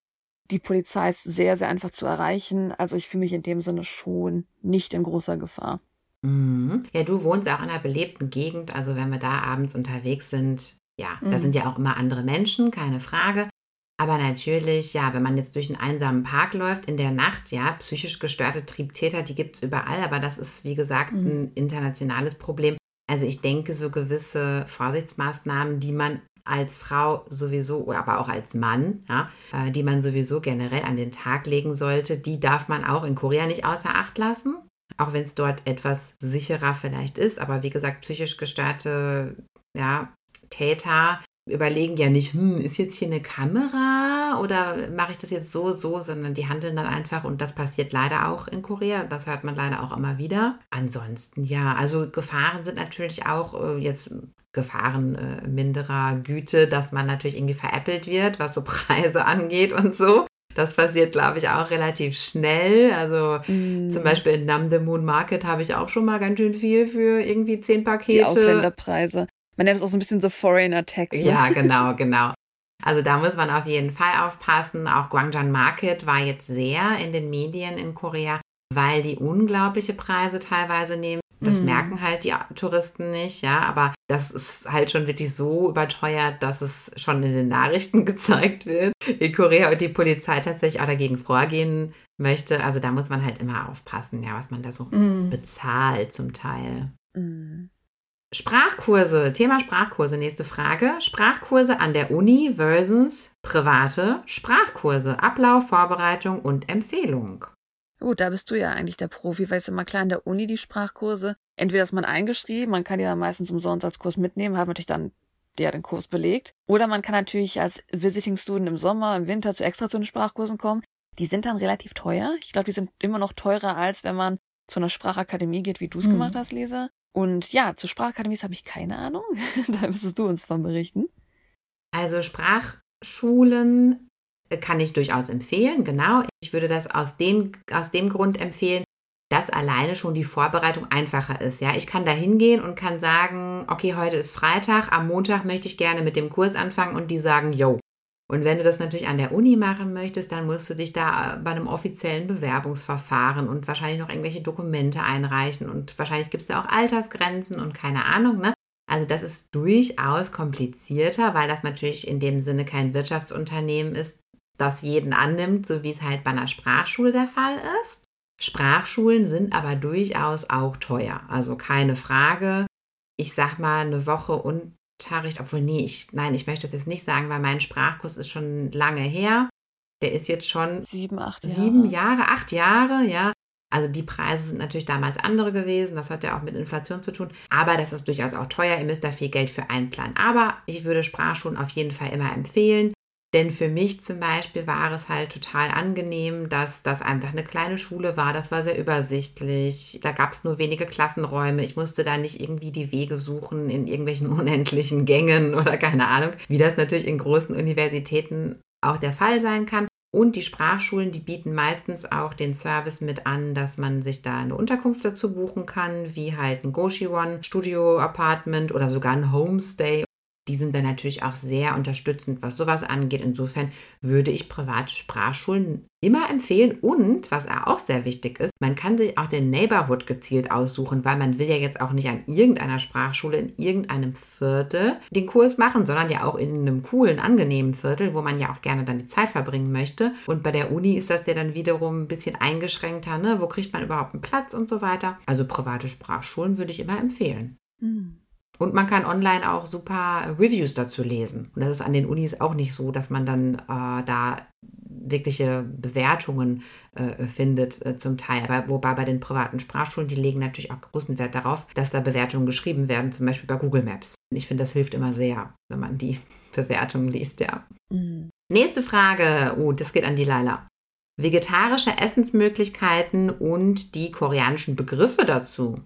Speaker 3: die Polizei ist sehr, sehr einfach zu erreichen. Also ich fühle mich in dem Sinne schon nicht in großer Gefahr.
Speaker 2: Mhm. Ja, du wohnst auch in einer belebten Gegend. Also wenn wir da abends unterwegs sind, ja, da
Speaker 4: Mhm.
Speaker 2: sind ja auch immer andere Menschen, keine Frage. Aber natürlich, ja, wenn man jetzt durch einen einsamen Park läuft in der Nacht, ja, psychisch gestörte Triebtäter, die gibt es überall, aber das ist, wie gesagt,
Speaker 4: Mhm.
Speaker 2: ein internationales Problem. Also ich denke, so gewisse Vorsichtsmaßnahmen, die man als Frau sowieso, aber auch als Mann, ja, äh, die man sowieso generell an den Tag legen sollte, die darf man auch in Korea nicht außer Acht lassen. Auch wenn es dort etwas sicherer vielleicht ist. Aber wie gesagt, psychisch gestörte ja, Täter überlegen ja nicht, hm, ist jetzt hier eine Kamera oder mache ich das jetzt so, so, sondern die handeln dann einfach und das passiert leider auch in Korea. Das hört man leider auch immer wieder. Ansonsten ja, also Gefahren sind natürlich auch äh, jetzt Gefahren äh, minderer Güte, dass man natürlich irgendwie veräppelt wird, was so Preise angeht und so. Das passiert, glaube ich, auch relativ schnell. Also
Speaker 3: Mhm.
Speaker 2: zum Beispiel in Nam the Moon Market habe ich auch schon mal ganz schön viel für irgendwie zehn Pakete.
Speaker 3: Die Ausländerpreise. Man nennt es auch so ein bisschen The Foreigner Tax. Ne?
Speaker 2: Ja, genau, genau. Also da muss man auf jeden Fall aufpassen. Auch Gwangjang Market war jetzt sehr in den Medien in Korea, weil die unglaubliche Preise teilweise nehmen. Das
Speaker 4: Mhm.
Speaker 2: merken halt die Touristen nicht, ja, aber das ist halt schon wirklich so überteuert, dass es schon in den Nachrichten gezeigt wird in Korea und die Polizei tatsächlich auch dagegen vorgehen möchte. Also da muss man halt immer aufpassen, ja, was man da so
Speaker 4: Mhm.
Speaker 2: bezahlt zum Teil.
Speaker 3: Mhm.
Speaker 2: Sprachkurse, Thema Sprachkurse, nächste Frage. Sprachkurse an der Uni versus private Sprachkurse, Ablauf, Vorbereitung und Empfehlung.
Speaker 3: Gut, da bist du ja eigentlich der Profi, weil es immer klar in der Uni die Sprachkurse. Entweder ist man eingeschrieben, man kann die dann meistens umsonst als Kurs mitnehmen, hat natürlich dann der den Kurs belegt. Oder man kann natürlich als Visiting Student im Sommer, im Winter zu extra zu den Sprachkursen kommen. Die sind dann relativ teuer. Ich glaube, die sind immer noch teurer, als wenn man zu einer Sprachakademie geht, wie du es
Speaker 4: Mhm.
Speaker 3: gemacht hast, Lisa. Und ja, zu Sprachakademies habe ich keine Ahnung. da müsstest du uns von berichten.
Speaker 2: Also Sprachschulen äh, kann ich durchaus empfehlen, genau. Ich würde das aus dem, aus dem Grund empfehlen, dass alleine schon die Vorbereitung einfacher ist. Ja, ich kann da hingehen und kann sagen, okay, heute ist Freitag, am Montag möchte ich gerne mit dem Kurs anfangen und die sagen, yo. Und wenn du das natürlich an der Uni machen möchtest, dann musst du dich da bei einem offiziellen Bewerbungsverfahren und wahrscheinlich noch irgendwelche Dokumente einreichen und wahrscheinlich gibt es da auch Altersgrenzen und keine Ahnung, ne? Also das ist durchaus komplizierter, weil das natürlich in dem Sinne kein Wirtschaftsunternehmen ist, das jeden annimmt, so wie es halt bei einer Sprachschule der Fall ist. Sprachschulen sind aber durchaus auch teuer, also keine Frage. Ich sag mal eine Woche Unterricht, obwohl nee, ich, nein, ich möchte das jetzt nicht sagen, weil mein Sprachkurs ist schon lange her. Der ist jetzt schon
Speaker 3: Sieben, acht Jahre.
Speaker 2: sieben Jahre, acht Jahre, ja. Also die Preise sind natürlich damals andere gewesen. Das hat ja auch mit Inflation zu tun. Aber das ist durchaus auch teuer. Ihr müsst da viel Geld für einplanen. Aber ich würde Sprachschulen auf jeden Fall immer empfehlen. Denn für mich zum Beispiel war es halt total angenehm, dass das einfach eine kleine Schule war. Das war sehr übersichtlich. Da gab es nur wenige Klassenräume. Ich musste da nicht irgendwie die Wege suchen in irgendwelchen unendlichen Gängen oder keine Ahnung, wie das natürlich in großen Universitäten auch der Fall sein kann. Und die Sprachschulen, die bieten meistens auch den Service mit an, dass man sich da eine Unterkunft dazu buchen kann, wie halt ein Goshiwon Studio Apartment oder sogar ein Homestay. Die sind dann natürlich auch sehr unterstützend, was sowas angeht. Insofern würde ich private Sprachschulen immer empfehlen. Und was auch sehr wichtig ist, man kann sich auch den Neighborhood gezielt aussuchen, weil man will ja jetzt auch nicht an irgendeiner Sprachschule in irgendeinem Viertel den Kurs machen, sondern ja auch in einem coolen, angenehmen Viertel, wo man ja auch gerne dann die Zeit verbringen möchte. Und bei der Uni ist das ja dann wiederum ein bisschen eingeschränkter, ne? Wo kriegt man überhaupt einen Platz und so weiter. Also private Sprachschulen würde ich immer empfehlen.
Speaker 3: Hm.
Speaker 2: Und man kann online auch super Reviews dazu lesen. Und das ist an den Unis auch nicht so, dass man dann äh, da wirkliche Bewertungen äh, findet äh, zum Teil. Aber wobei bei den privaten Sprachschulen, die legen natürlich auch großen Wert darauf, dass da Bewertungen geschrieben werden, zum Beispiel bei Google Maps. Und ich finde, das hilft immer sehr, wenn man die Bewertungen liest, ja.
Speaker 3: Hm.
Speaker 2: Nächste Frage. Oh, das geht an die Laila. Vegetarische Essensmöglichkeiten und die koreanischen Begriffe dazu.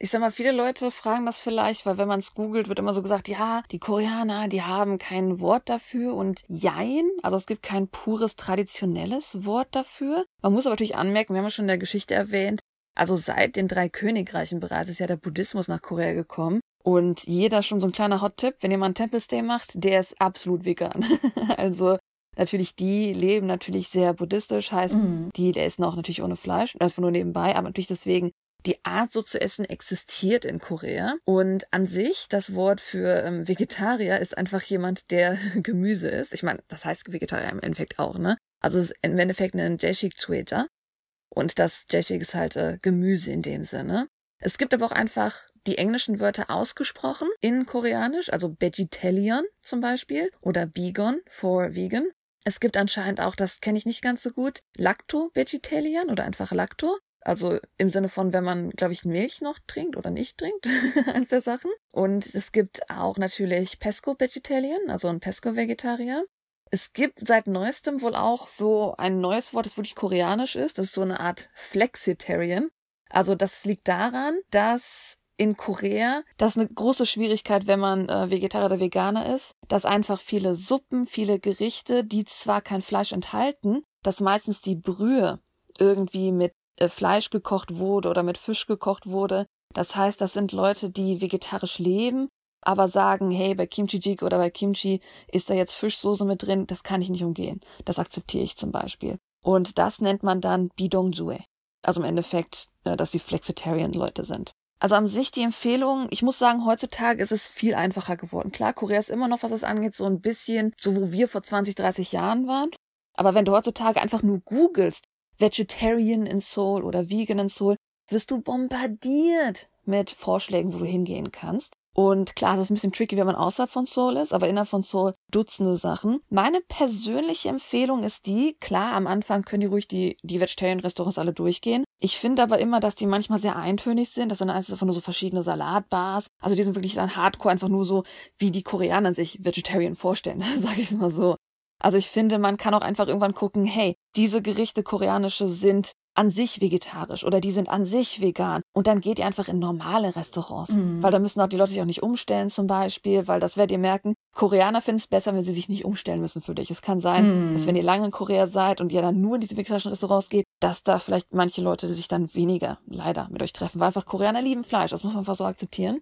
Speaker 3: Ich sag mal, viele Leute fragen das vielleicht, weil wenn man es googelt, wird immer so gesagt, ja, die Koreaner, die haben kein Wort dafür und jein, also es gibt kein pures traditionelles Wort dafür. Man muss aber natürlich anmerken, wir haben ja schon in der Geschichte erwähnt, also seit den drei Königreichen bereits ist ja der Buddhismus nach Korea gekommen. Und jeder schon so ein kleiner Hot-Tipp, wenn ihr mal einen Tempelstay macht, der ist absolut vegan. also natürlich, die leben natürlich sehr buddhistisch, heißt,
Speaker 4: Mhm.
Speaker 3: die, der essen auch natürlich ohne Fleisch, einfach nur nebenbei, aber natürlich deswegen die Art, so zu essen, existiert in Korea. Und an sich, das Wort für ähm, Vegetarier ist einfach jemand, der Gemüse isst. Ich meine, das heißt Vegetarier im Endeffekt auch, ne? Also es ist im Endeffekt ein Jeshik Chueja. Und das Jeshik ist halt äh, Gemüse in dem Sinne. Es gibt aber auch einfach die englischen Wörter ausgesprochen in Koreanisch, also Vegetarian zum Beispiel oder Bigon for Vegan. Es gibt anscheinend auch, das kenne ich nicht ganz so gut, Lacto-Vegetarian oder einfach Lacto. Also im Sinne von, wenn man, glaube ich, Milch noch trinkt oder nicht trinkt, eins der Sachen. Und es gibt auch natürlich Pesco-Vegetarian, also ein Pesco-Vegetarier. Es gibt seit neuestem wohl auch so ein neues Wort, das wirklich koreanisch ist. Das ist so eine Art Flexitarian. Also das liegt daran, dass in Korea, das ist eine große Schwierigkeit, wenn man äh, Vegetarier oder Veganer ist, dass einfach viele Suppen, viele Gerichte, die zwar kein Fleisch enthalten, dass meistens die Brühe irgendwie mit Fleisch gekocht wurde oder mit Fisch gekocht wurde. Das heißt, das sind Leute, die vegetarisch leben, aber sagen, hey, bei Kimchi Jjigae oder bei Kimchi ist da jetzt Fischsoße mit drin, das kann ich nicht umgehen. Das akzeptiere ich zum Beispiel. Und das nennt man dann Bidongjue. Also im Endeffekt, äh, dass sie Flexitarian-Leute sind. Also an sich die Empfehlung, ich muss sagen, heutzutage ist es viel einfacher geworden. Klar, Korea ist immer noch, was das angeht, so ein bisschen, so wo wir vor 20, 30 Jahren waren. Aber wenn du heutzutage einfach nur googelst, Vegetarian in Seoul oder Vegan in Seoul, wirst du bombardiert mit Vorschlägen, wo du hingehen kannst. Und klar, es ist ein bisschen tricky, wenn man außerhalb von Seoul ist, aber innerhalb von Seoul Dutzende Sachen. Meine persönliche Empfehlung ist die, klar, am Anfang können die ruhig die, die Vegetarian-Restaurants alle durchgehen. Ich finde aber immer, dass die manchmal sehr eintönig sind. Das sind einfach nur so verschiedene Salatbars. Also die sind wirklich dann hardcore einfach nur so, wie die Koreaner sich Vegetarian vorstellen, sage ich es mal so. Also ich finde, man kann auch einfach irgendwann gucken, hey, diese Gerichte koreanische sind an sich vegetarisch oder die sind an sich vegan. Und dann geht ihr einfach in normale Restaurants.
Speaker 4: Mhm.
Speaker 3: Weil da müssen auch die Leute sich auch nicht umstellen zum Beispiel, weil das werdet ihr merken, Koreaner finden es besser, wenn sie sich nicht umstellen müssen für dich. Es kann sein,
Speaker 4: Mhm.
Speaker 3: dass wenn ihr lange in Korea seid und ihr dann nur in diese vegetarischen Restaurants geht, dass da vielleicht manche Leute sich dann weniger leider mit euch treffen, weil einfach Koreaner lieben Fleisch. Das muss man einfach so akzeptieren.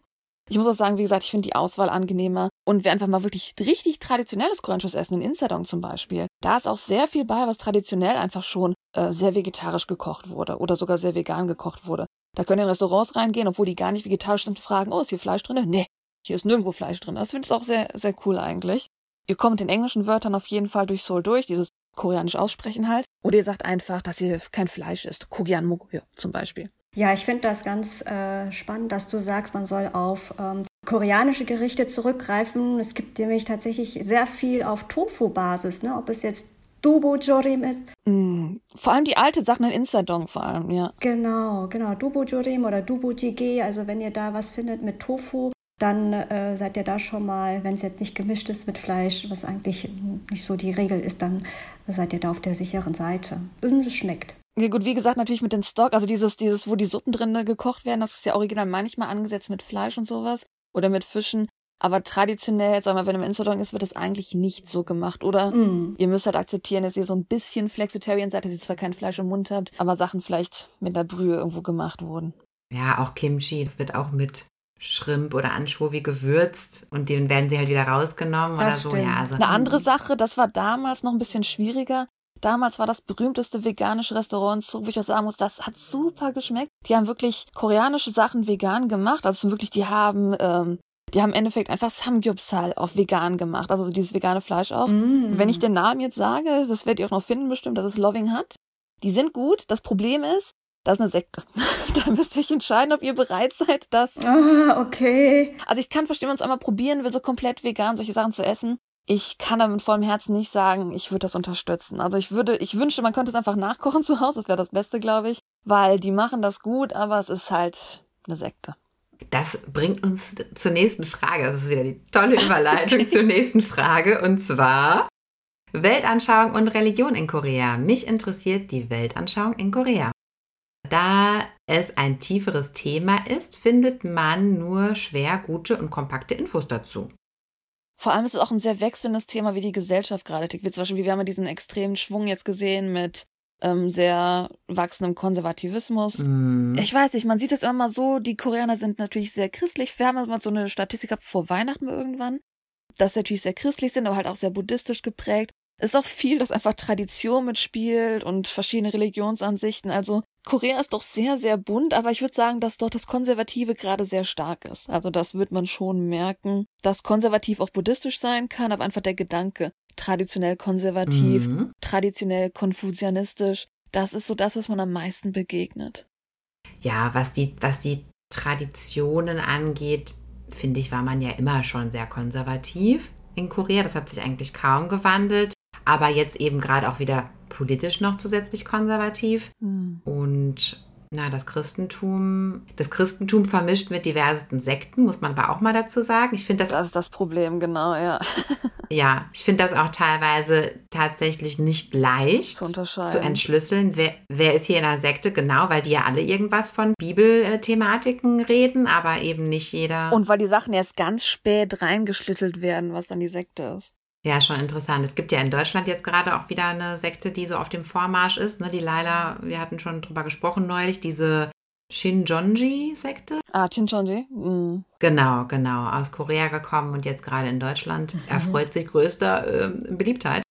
Speaker 3: Ich muss auch sagen, wie gesagt, ich finde die Auswahl angenehmer. Und wer einfach mal wirklich richtig traditionelles koreanisches Essen in Insadong zum Beispiel, da ist auch sehr viel bei, was traditionell einfach schon äh, sehr vegetarisch gekocht wurde oder sogar sehr vegan gekocht wurde. Da können in Restaurants reingehen, obwohl die gar nicht vegetarisch sind, fragen, oh, ist hier Fleisch drin? Nee, hier ist nirgendwo Fleisch drin. Das finde ich auch sehr, sehr cool eigentlich. Ihr kommt den englischen Wörtern auf jeden Fall durch Seoul durch, dieses koreanisch aussprechen halt. Oder ihr sagt einfach, dass ihr kein Fleisch isst. Kogian Mogoyo zum Beispiel.
Speaker 4: Ja, ich finde das ganz äh, spannend, dass du sagst, man soll auf ähm, koreanische Gerichte zurückgreifen. Es gibt nämlich tatsächlich sehr viel auf Tofu-Basis, ne? ob es jetzt Dubo Jorim ist.
Speaker 3: Mm, vor allem die alte Sachen in Insadong vor allem, ja.
Speaker 4: Genau, genau, Dubo Jorim oder Dubo Jjigae. Also wenn ihr da was findet mit Tofu, dann äh, seid ihr da schon mal, wenn es jetzt nicht gemischt ist mit Fleisch, was eigentlich nicht so die Regel ist, dann seid ihr da auf der sicheren Seite. Und es schmeckt.
Speaker 3: Ja gut, wie gesagt, natürlich mit den Stock, also dieses, dieses, wo die Suppen drin gekocht werden, das ist ja original manchmal angesetzt mit Fleisch und sowas oder mit Fischen. Aber traditionell, sag mal, wenn im Insadong ist, wird das eigentlich nicht so gemacht, oder?
Speaker 4: Mm.
Speaker 3: Ihr müsst halt akzeptieren, dass ihr so ein bisschen Flexitarian seid, dass ihr zwar kein Fleisch im Mund habt, aber Sachen vielleicht mit einer Brühe irgendwo gemacht wurden.
Speaker 2: Ja, auch Kimchi, das wird auch mit Shrimp oder Anchovy gewürzt und den werden sie halt wieder rausgenommen
Speaker 4: Das
Speaker 2: oder so.
Speaker 4: stimmt.
Speaker 2: Ja, also
Speaker 3: Eine andere Sache, das war damals noch ein bisschen schwieriger. Damals war das berühmteste veganische Restaurant in Seoul, wo ich auch sagen muss, das hat super geschmeckt. Die haben wirklich koreanische Sachen vegan gemacht. Also wirklich, die haben, ähm, die haben im Endeffekt einfach Samgyeopsal auf vegan gemacht. Also so dieses vegane Fleisch auch.
Speaker 4: Mm.
Speaker 3: Wenn ich den Namen jetzt sage, das werdet ihr auch noch finden bestimmt, dass es Loving hat. Die sind gut. Das Problem ist, das ist eine Sekte. da müsst ihr euch entscheiden, ob ihr bereit seid, das
Speaker 4: Ah, okay.
Speaker 3: also ich kann verstehen, wenn man es einmal probieren will, so komplett vegan solche Sachen zu essen. Ich kann aber mit vollem Herzen nicht sagen, ich würde das unterstützen. Also ich würde, ich wünschte, man könnte es einfach nachkochen zu Hause, das wäre das Beste, glaube ich. Weil die machen das gut, aber es ist halt eine Sekte.
Speaker 2: Das bringt uns zur nächsten Frage. Das ist wieder die tolle Überleitung zur nächsten Frage. Und zwar Weltanschauung und Religion in Korea. Mich interessiert die Weltanschauung in Korea. Da es ein tieferes Thema ist, findet man nur schwer gute und kompakte Infos dazu.
Speaker 3: Vor allem ist es auch ein sehr wechselndes Thema, wie die Gesellschaft gerade tickt. Wie zum Beispiel, wir haben ja diesen extremen Schwung jetzt gesehen mit ähm, sehr wachsendem Konservativismus.
Speaker 2: Hm.
Speaker 3: Ich weiß nicht, man sieht es immer mal so, die Koreaner sind natürlich sehr christlich. Wir haben ja mal so eine Statistik gehabt vor Weihnachten irgendwann, dass sie natürlich sehr christlich sind, aber halt auch sehr buddhistisch geprägt. Es ist auch viel, das einfach Tradition mitspielt und verschiedene Religionsansichten. Also Korea ist doch sehr, sehr bunt, aber ich würde sagen, dass dort das Konservative gerade sehr stark ist. Also das wird man schon merken, dass konservativ auch buddhistisch sein kann, aber einfach der Gedanke, traditionell konservativ,
Speaker 2: Mhm.
Speaker 3: traditionell konfuzianistisch, das ist so das, was man am meisten begegnet.
Speaker 2: Ja, was die, was die Traditionen angeht, finde ich, war man ja immer schon sehr konservativ in Korea. Das hat sich eigentlich kaum gewandelt. Aber jetzt eben gerade auch wieder politisch noch zusätzlich konservativ. Und na, das Christentum, das Christentum vermischt mit diversen Sekten, muss man aber auch mal dazu sagen. Ich finde das,
Speaker 3: Das ist das Problem, genau, ja.
Speaker 2: ja, ich finde das auch teilweise tatsächlich nicht leicht
Speaker 3: Zu
Speaker 2: zu entschlüsseln, wer, wer ist hier in einer Sekte, genau, weil die ja alle irgendwas von Bibelthematiken reden, aber eben nicht jeder.
Speaker 3: Und weil die Sachen erst ganz spät reingeschlittelt werden, was dann die Sekte ist.
Speaker 2: Ja, schon interessant. Es gibt ja in Deutschland jetzt gerade auch wieder eine Sekte, die so auf dem Vormarsch ist, ne, die leider, wir hatten schon drüber gesprochen neulich, diese Shinjonji-Sekte.
Speaker 3: Ah, Chinchonji? Mm.
Speaker 2: Genau, genau, aus Korea gekommen und jetzt gerade in Deutschland erfreut sich größter ähm, Beliebtheit.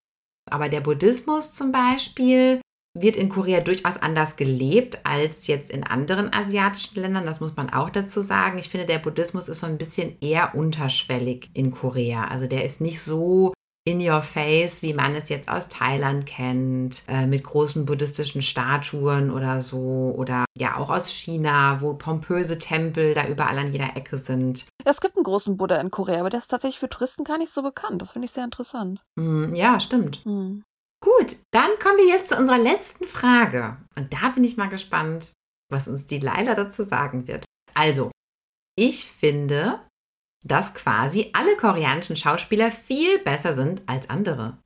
Speaker 2: Aber der Buddhismus zum Beispiel wird in Korea durchaus anders gelebt als jetzt in anderen asiatischen Ländern. Das muss man auch dazu sagen. Ich finde, der Buddhismus ist so ein bisschen eher unterschwellig in Korea. Also der ist nicht so in your face, wie man es jetzt aus Thailand kennt, äh, mit großen buddhistischen Statuen oder so. Oder ja, auch aus China, wo pompöse Tempel da überall an jeder Ecke sind.
Speaker 3: Es gibt einen großen Buddha in Korea, aber der ist tatsächlich für Touristen gar nicht so bekannt. Das finde ich sehr interessant.
Speaker 2: Hm, ja, stimmt.
Speaker 3: Hm.
Speaker 2: Gut, dann kommen wir jetzt zu unserer letzten Frage. Und da bin ich mal gespannt, was uns die Leila dazu sagen wird. Also, ich finde, dass quasi alle koreanischen Schauspieler viel besser sind als andere.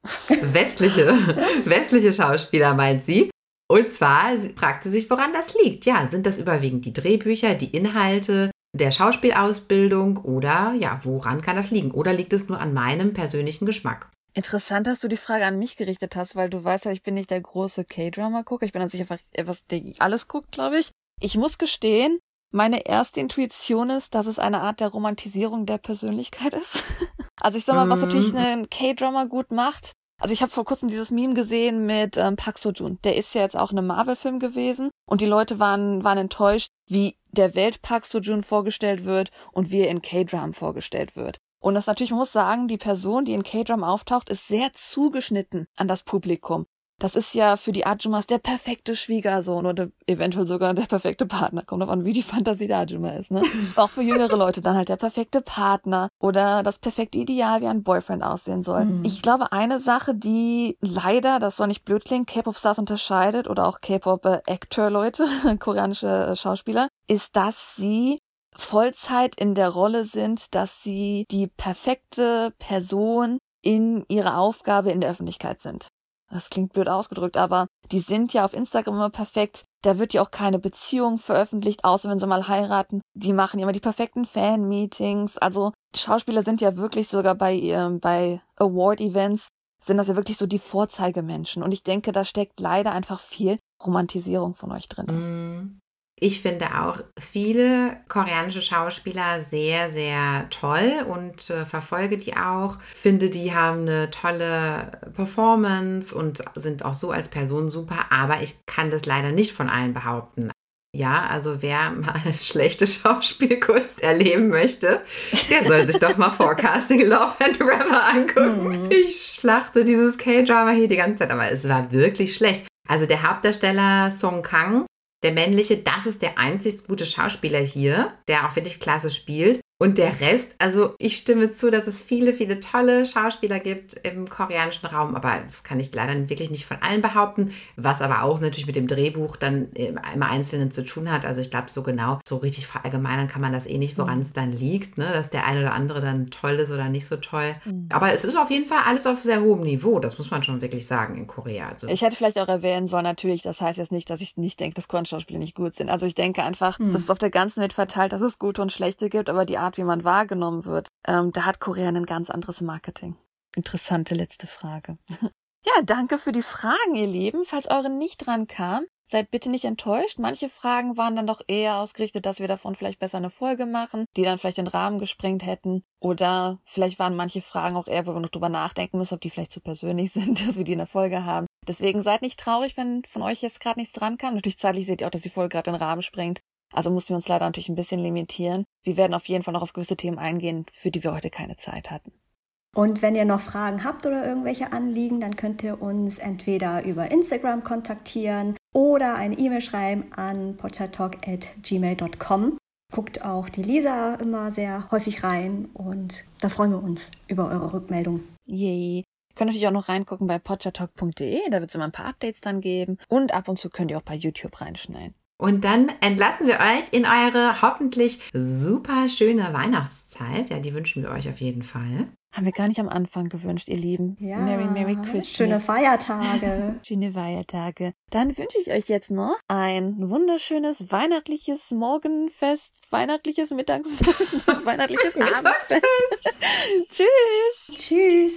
Speaker 2: Westliche, westliche Schauspieler meint sie. Und zwar sie fragte sich, woran das liegt. Ja, sind das überwiegend die Drehbücher, die Inhalte der Schauspielausbildung oder ja, woran kann das liegen? Oder liegt es nur an meinem persönlichen Geschmack?
Speaker 3: Interessant, dass du die Frage an mich gerichtet hast, weil du weißt ja, ich bin nicht der große K-Drama-Gucker. Ich bin an sich einfach etwas, der alles guckt, glaube ich. Ich muss gestehen, meine erste Intuition ist, dass es eine Art der Romantisierung der Persönlichkeit ist. Also ich sag mal, was
Speaker 2: Mhm.
Speaker 3: natürlich einen K-Drama gut macht. Also ich habe vor kurzem dieses Meme gesehen mit ähm, Park Seo-joon. Der ist ja jetzt auch in einem Marvel-Film gewesen und die Leute waren, waren enttäuscht, wie der Welt Park Seo-joon vorgestellt wird und wie er in K-Dram vorgestellt wird. Und das natürlich, man muss sagen, die Person, die in K-Dram auftaucht, ist sehr zugeschnitten an das Publikum. Das ist ja für die Ajumas der perfekte Schwiegersohn oder eventuell sogar der perfekte Partner. Kommt drauf an, wie die Fantasie der Ajuma ist, ne? Auch für jüngere Leute dann halt der perfekte Partner oder das perfekte Ideal, wie ein Boyfriend aussehen soll.
Speaker 4: Mhm.
Speaker 3: Ich glaube, eine Sache, die leider, das soll nicht blöd klingen, K-Pop-Stars unterscheidet oder auch K-Pop-Actor-Leute, koreanische äh, Schauspieler, ist, dass sie Vollzeit in der Rolle sind, dass sie die perfekte Person in ihrer Aufgabe in der Öffentlichkeit sind. Das klingt blöd ausgedrückt, aber die sind ja auf Instagram immer perfekt. Da wird ja auch keine Beziehung veröffentlicht, außer wenn sie mal heiraten. Die machen immer die perfekten Fan-Meetings. Also Schauspieler sind ja wirklich sogar bei, ähm, bei Award-Events sind das ja wirklich so die Vorzeigemenschen. Und ich denke, da steckt leider einfach viel Romantisierung von euch drin.
Speaker 2: Mm. Ich finde auch viele koreanische Schauspieler sehr, sehr toll und äh, verfolge die auch. Finde, die haben eine tolle Performance und sind auch so als Person super, aber ich kann das leider nicht von allen behaupten. Ja, also wer mal schlechte Schauspielkunst erleben möchte, der soll sich doch mal Forecasting Love and Forever angucken. Ich schlachte dieses K-Drama hier die ganze Zeit, aber es war wirklich schlecht. Also der Hauptdarsteller Song Kang, der männliche, das ist der einzig gute Schauspieler hier, der auch wirklich klasse spielt. Und der Rest, also ich stimme zu, dass es viele, viele tolle Schauspieler gibt im koreanischen Raum, aber das kann ich leider wirklich nicht von allen behaupten, was aber auch natürlich mit dem Drehbuch dann im, Einzelnen zu tun hat. Also ich glaube, so genau, so richtig verallgemeinern kann man das eh nicht, woran es dann liegt, ne? dass der eine oder andere dann toll ist oder nicht so toll. Aber es ist auf jeden Fall alles auf sehr hohem Niveau, das muss man schon wirklich sagen in Korea. Also,
Speaker 3: Ich hätte vielleicht auch erwähnen sollen, natürlich, das heißt jetzt nicht, dass ich nicht denke, dass Kornschauspieler nicht gut sind. Also ich denke einfach, dass es auf der ganzen Welt verteilt, dass es gute und schlechte gibt, aber die Art, wie man wahrgenommen wird, ähm, da hat Korea ein ganz anderes Marketing. Interessante letzte Frage. ja, danke für die Fragen, ihr Lieben. Falls eure nicht dran kam, seid bitte nicht enttäuscht. Manche Fragen waren dann doch eher ausgerichtet, dass wir davon vielleicht besser eine Folge machen, die dann vielleicht den Rahmen gesprengt hätten. Oder vielleicht waren manche Fragen auch eher, wo wir noch drüber nachdenken müssen, ob die vielleicht zu persönlich sind, dass wir die in der Folge haben. Deswegen seid nicht traurig, wenn von euch jetzt gerade nichts dran kam. Natürlich zeitlich seht ihr auch, dass die Folge gerade den Rahmen sprengt. Also mussten wir uns leider natürlich ein bisschen limitieren. Wir werden auf jeden Fall noch auf gewisse Themen eingehen, für die wir heute keine Zeit hatten.
Speaker 4: Und wenn ihr noch Fragen habt oder irgendwelche Anliegen, dann könnt ihr uns entweder über Instagram kontaktieren oder eine E-Mail schreiben an potchatalk.gmail.com. Guckt auch die Lisa immer sehr häufig rein und da freuen wir uns über eure Rückmeldung.
Speaker 3: Yay. Ihr könnt natürlich auch noch reingucken bei podchatalk.de, da wird es immer ein paar Updates dann geben. Und ab und zu könnt ihr auch bei YouTube reinschneiden.
Speaker 2: Und dann entlassen wir euch in eure hoffentlich super schöne Weihnachtszeit. Ja, die wünschen wir euch auf jeden Fall.
Speaker 3: Haben wir gar nicht am Anfang gewünscht, ihr Lieben.
Speaker 4: Ja,
Speaker 3: Merry, Merry Christmas.
Speaker 4: Schöne Feiertage.
Speaker 3: Schöne Feiertage. Dann wünsche ich euch jetzt noch ein wunderschönes weihnachtliches Morgenfest, weihnachtliches Mittagsfest, weihnachtliches Abendsfest. Tschüss.
Speaker 4: Tschüss.